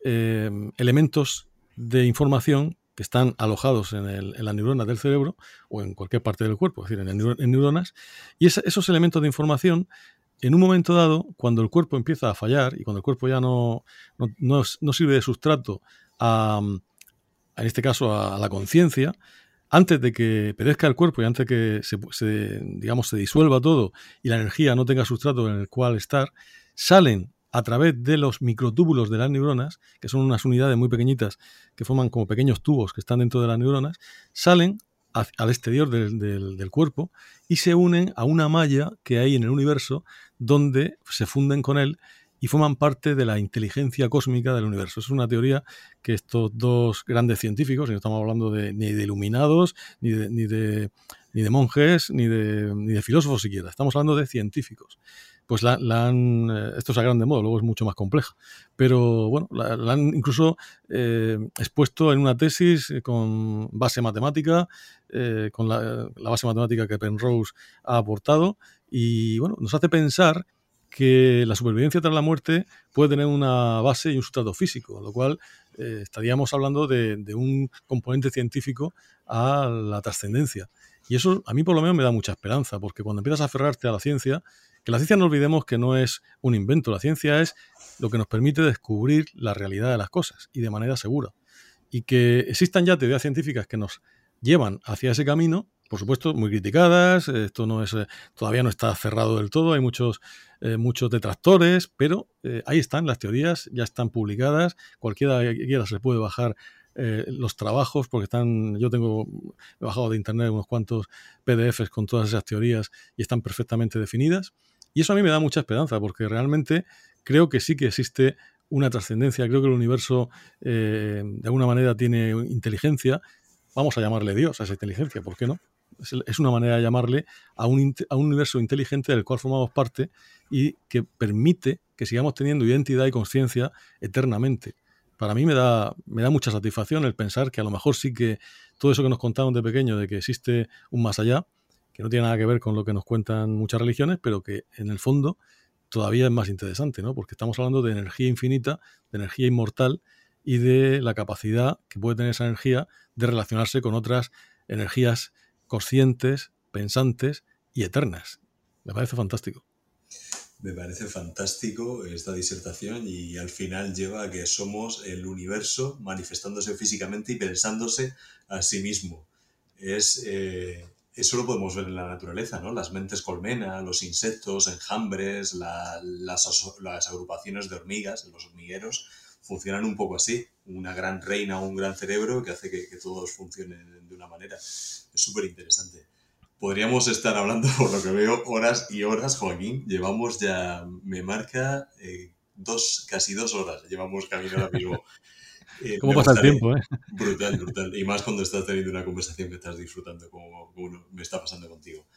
eh, elementos de información que están alojados en, las neuronas del cerebro o en cualquier parte del cuerpo, es decir, en, neuronas, y esos elementos de información, en un momento dado, cuando el cuerpo empieza a fallar y cuando el cuerpo ya no, no, sirve de sustrato a, en este caso, a la conciencia, antes de que perezca el cuerpo y antes de que se, digamos, se disuelva todo y la energía no tenga sustrato en el cual estar, salen a través de los microtúbulos de las neuronas, que son unas unidades muy pequeñitas que forman como pequeños tubos que están dentro de las neuronas, salen al exterior del, cuerpo y se unen a una malla que hay en el universo donde se funden con él y forman parte de la inteligencia cósmica del universo. Es una teoría que estos dos grandes científicos, y no estamos hablando de, ni de iluminados, ni de, ni de, ni de monjes, ni de, ni de filósofos siquiera, estamos hablando de científicos pues la, han, eh, esto es a grande modo, luego es mucho más compleja, pero bueno, la, han incluso eh, expuesto en una tesis con base matemática, eh, con la, la, base matemática que Penrose ha aportado, y bueno, nos hace pensar que la supervivencia tras la muerte puede tener una base y un sustrato físico, lo cual eh, estaríamos hablando de, un componente científico a la trascendencia. Y eso a mí por lo menos me da mucha esperanza, porque cuando empiezas a aferrarte a la ciencia, que la ciencia no olvidemos que no es un invento, la ciencia es lo que nos permite descubrir la realidad de las cosas y de manera segura. Y que existan ya teorías científicas que nos llevan hacia ese camino, por supuesto, muy criticadas. Esto no es, eh, todavía no está cerrado del todo. Hay muchos, eh, muchos detractores, pero eh, ahí están las teorías, ya están publicadas. Cualquiera que quiera se puede bajar los trabajos, porque están, yo tengo he bajado de internet unos cuantos PDFs con todas esas teorías y están perfectamente definidas. Y eso a mí me da mucha esperanza, porque realmente creo que sí que existe una trascendencia, creo que el universo de alguna manera tiene inteligencia, vamos a llamarle Dios a esa inteligencia, ¿por qué no? Es una manera de llamarle a un, a un universo inteligente del cual formamos parte y que permite que sigamos teniendo identidad y conciencia eternamente. Para mí me da, me da mucha satisfacción el pensar que a lo mejor sí que todo eso que nos contaron de pequeño, de que existe un más allá, que no tiene nada que ver con lo que nos cuentan muchas religiones, pero que en el fondo todavía es más interesante, ¿no? Porque estamos hablando de energía infinita, de energía inmortal y de la capacidad que puede tener esa energía de relacionarse con otras energías conscientes, pensantes y eternas. Me parece fantástico. Me parece fantástico esta disertación y al final lleva a que somos el universo manifestándose físicamente y pensándose a sí mismo. Es, eh, eso lo podemos ver en la naturaleza, ¿no? Las mentes colmena, los insectos, enjambres, las, las, agrupaciones de hormigas, los hormigueros, funcionan un poco así. Una gran reina o un gran cerebro que hace que, que todos funcionen de una manera. Es súper interesante. Podríamos estar hablando, por lo que veo, horas y horas, Joaquín. Llevamos ya, me marca, eh, dos, casi dos horas. Llevamos camino ahora mismo. Eh, ¿Cómo pasa el tiempo? Eh? Brutal, brutal. Y más cuando estás teniendo una conversación que estás disfrutando, como, me está pasando contigo.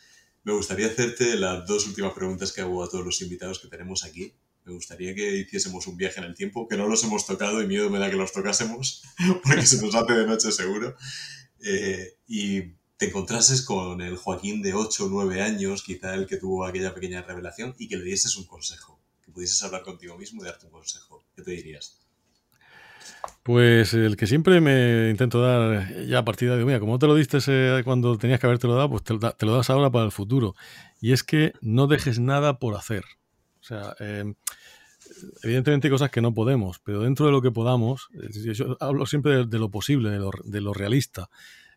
Me gustaría hacerte las dos últimas preguntas que hago a todos los invitados que tenemos aquí. Me gustaría que hiciésemos un viaje en el tiempo, que no los hemos tocado y miedo me da que los tocásemos, porque se nos hace de noche seguro. Eh, y te encontrases con el Joaquín de 8 o 9 años, quizá el que tuvo aquella pequeña revelación, y que le dieses un consejo, que pudieses hablar contigo mismo y darte un consejo. ¿Qué te dirías? Pues el que siempre me intento dar ya a partir de, mira, como te lo diste cuando tenías que haberte lo dado, pues te, lo das ahora para el futuro. Y es que no dejes nada por hacer. O sea, em, evidentemente hay cosas que no podemos, pero dentro de lo que podamos, yo hablo siempre de, lo posible, de lo, realista.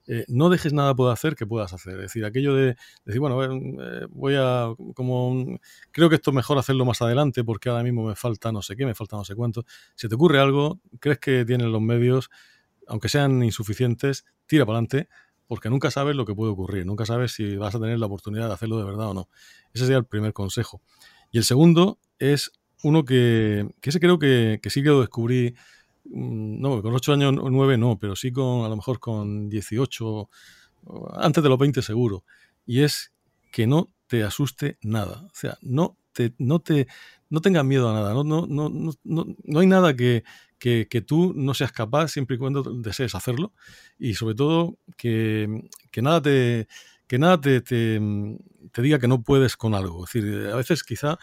Eh, no dejes nada por hacer que puedas hacer. Es decir, aquello de decir, bueno, eh, voy a, como, creo que esto es mejor hacerlo más adelante porque ahora mismo me falta no sé qué, me falta no sé cuánto. Si te ocurre algo, crees que tienes los medios, aunque sean insuficientes, tira para adelante porque nunca sabes lo que puede ocurrir, nunca sabes si vas a tener la oportunidad de hacerlo de verdad o no. Ese sería el primer consejo. Y el segundo es uno que, que ese creo que, que sí que lo descubrí Mm, no, con 8 años o 9 no, pero sí con a lo mejor con 18, antes de los 20 seguro. Y es que no te asuste nada. O sea, no te, no te, no tengas miedo a nada. No, no, no, no, no hay nada que, que, que, tú no seas capaz siempre y cuando desees hacerlo. Y sobre todo que, que nada te, que nada te, te, te, diga que no puedes con algo. Es decir, a veces quizá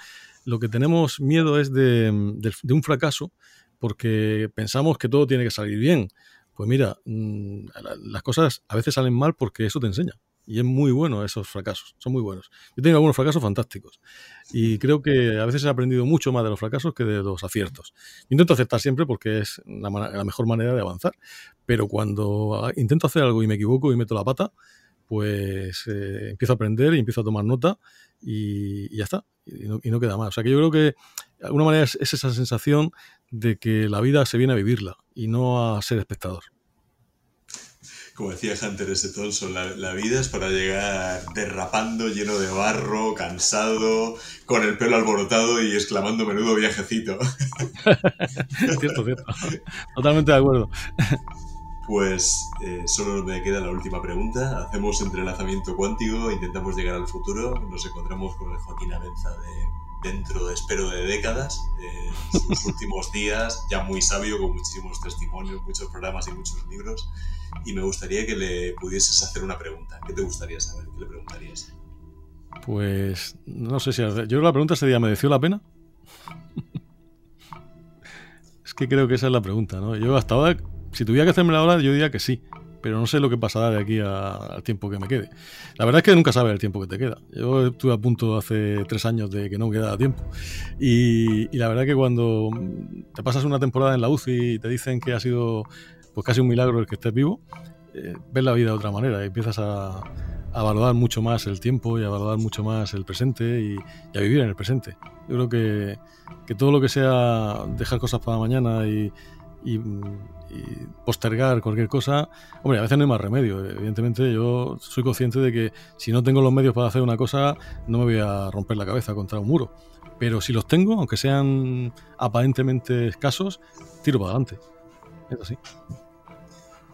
lo que tenemos miedo es de, de, de un fracaso porque pensamos que todo tiene que salir bien. Pues mira, mm, las cosas a veces salen mal porque eso te enseña. Y es muy bueno esos fracasos, son muy buenos. Yo tengo algunos fracasos fantásticos. Y creo que a veces he aprendido mucho más de los fracasos que de los aciertos. Intento aceptar siempre porque es la, mejor manera de avanzar. Pero cuando intento hacer algo y me equivoco y meto la pata, pues eh, empiezo a aprender y empiezo a tomar nota y, ya está. Y no, y no, queda más. O sea que yo creo que de alguna manera es, es esa sensación de que la vida se viene a vivirla y no a ser espectador. Como decía Hunter S. Thompson, la, la, vida es para llegar derrapando, lleno de barro, cansado, con el pelo alborotado y exclamando menudo viajecito. cierto, cierto. Totalmente de acuerdo. Pues eh, solo me queda la última pregunta. Hacemos entrelazamiento cuántico, intentamos llegar al futuro. Nos encontramos con el Joaquín Abenza de dentro, espero, de décadas, eh, sus últimos días, ya muy sabio, con muchísimos testimonios, muchos programas y muchos libros. Y me gustaría que le pudieses hacer una pregunta. ¿Qué te gustaría saber? ¿Qué le preguntarías? Pues no sé si... Yo la pregunta sería, ¿mereció la pena? es que creo que esa es la pregunta, ¿no? Yo hasta ahora, si tuviera que hacerme la hora, yo diría que sí pero no sé lo que pasará de aquí al tiempo que me quede. La verdad es que nunca sabes el tiempo que te queda. Yo estuve a punto hace tres años de que no me quedara tiempo. Y, la verdad es que cuando te pasas una temporada en la UCI y te dicen que ha sido pues casi un milagro el que estés vivo, eh, ves la vida de otra manera y empiezas a, valorar mucho más el tiempo y a valorar mucho más el presente y, a vivir en el presente. Yo creo que, que todo lo que sea dejar cosas para mañana y, y postergar cualquier cosa, hombre, a veces no hay más remedio. Evidentemente yo soy consciente de que si no tengo los medios para hacer una cosa, no me voy a romper la cabeza contra un muro. Pero si los tengo, aunque sean aparentemente escasos, tiro para adelante. Es así.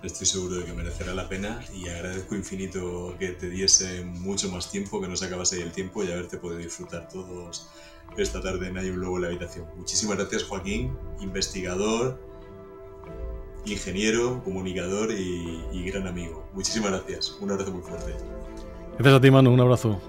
Estoy seguro de que merecerá la pena y agradezco infinito que te diese mucho más tiempo, que no se acabase el tiempo y haberte podido disfrutar todos esta tarde en Hay un Lobo en la habitación. Muchísimas gracias Joaquín, investigador, ingeniero, comunicador y, gran amigo. Muchísimas gracias. Un abrazo muy fuerte. Gracias a ti, Manu. Un abrazo.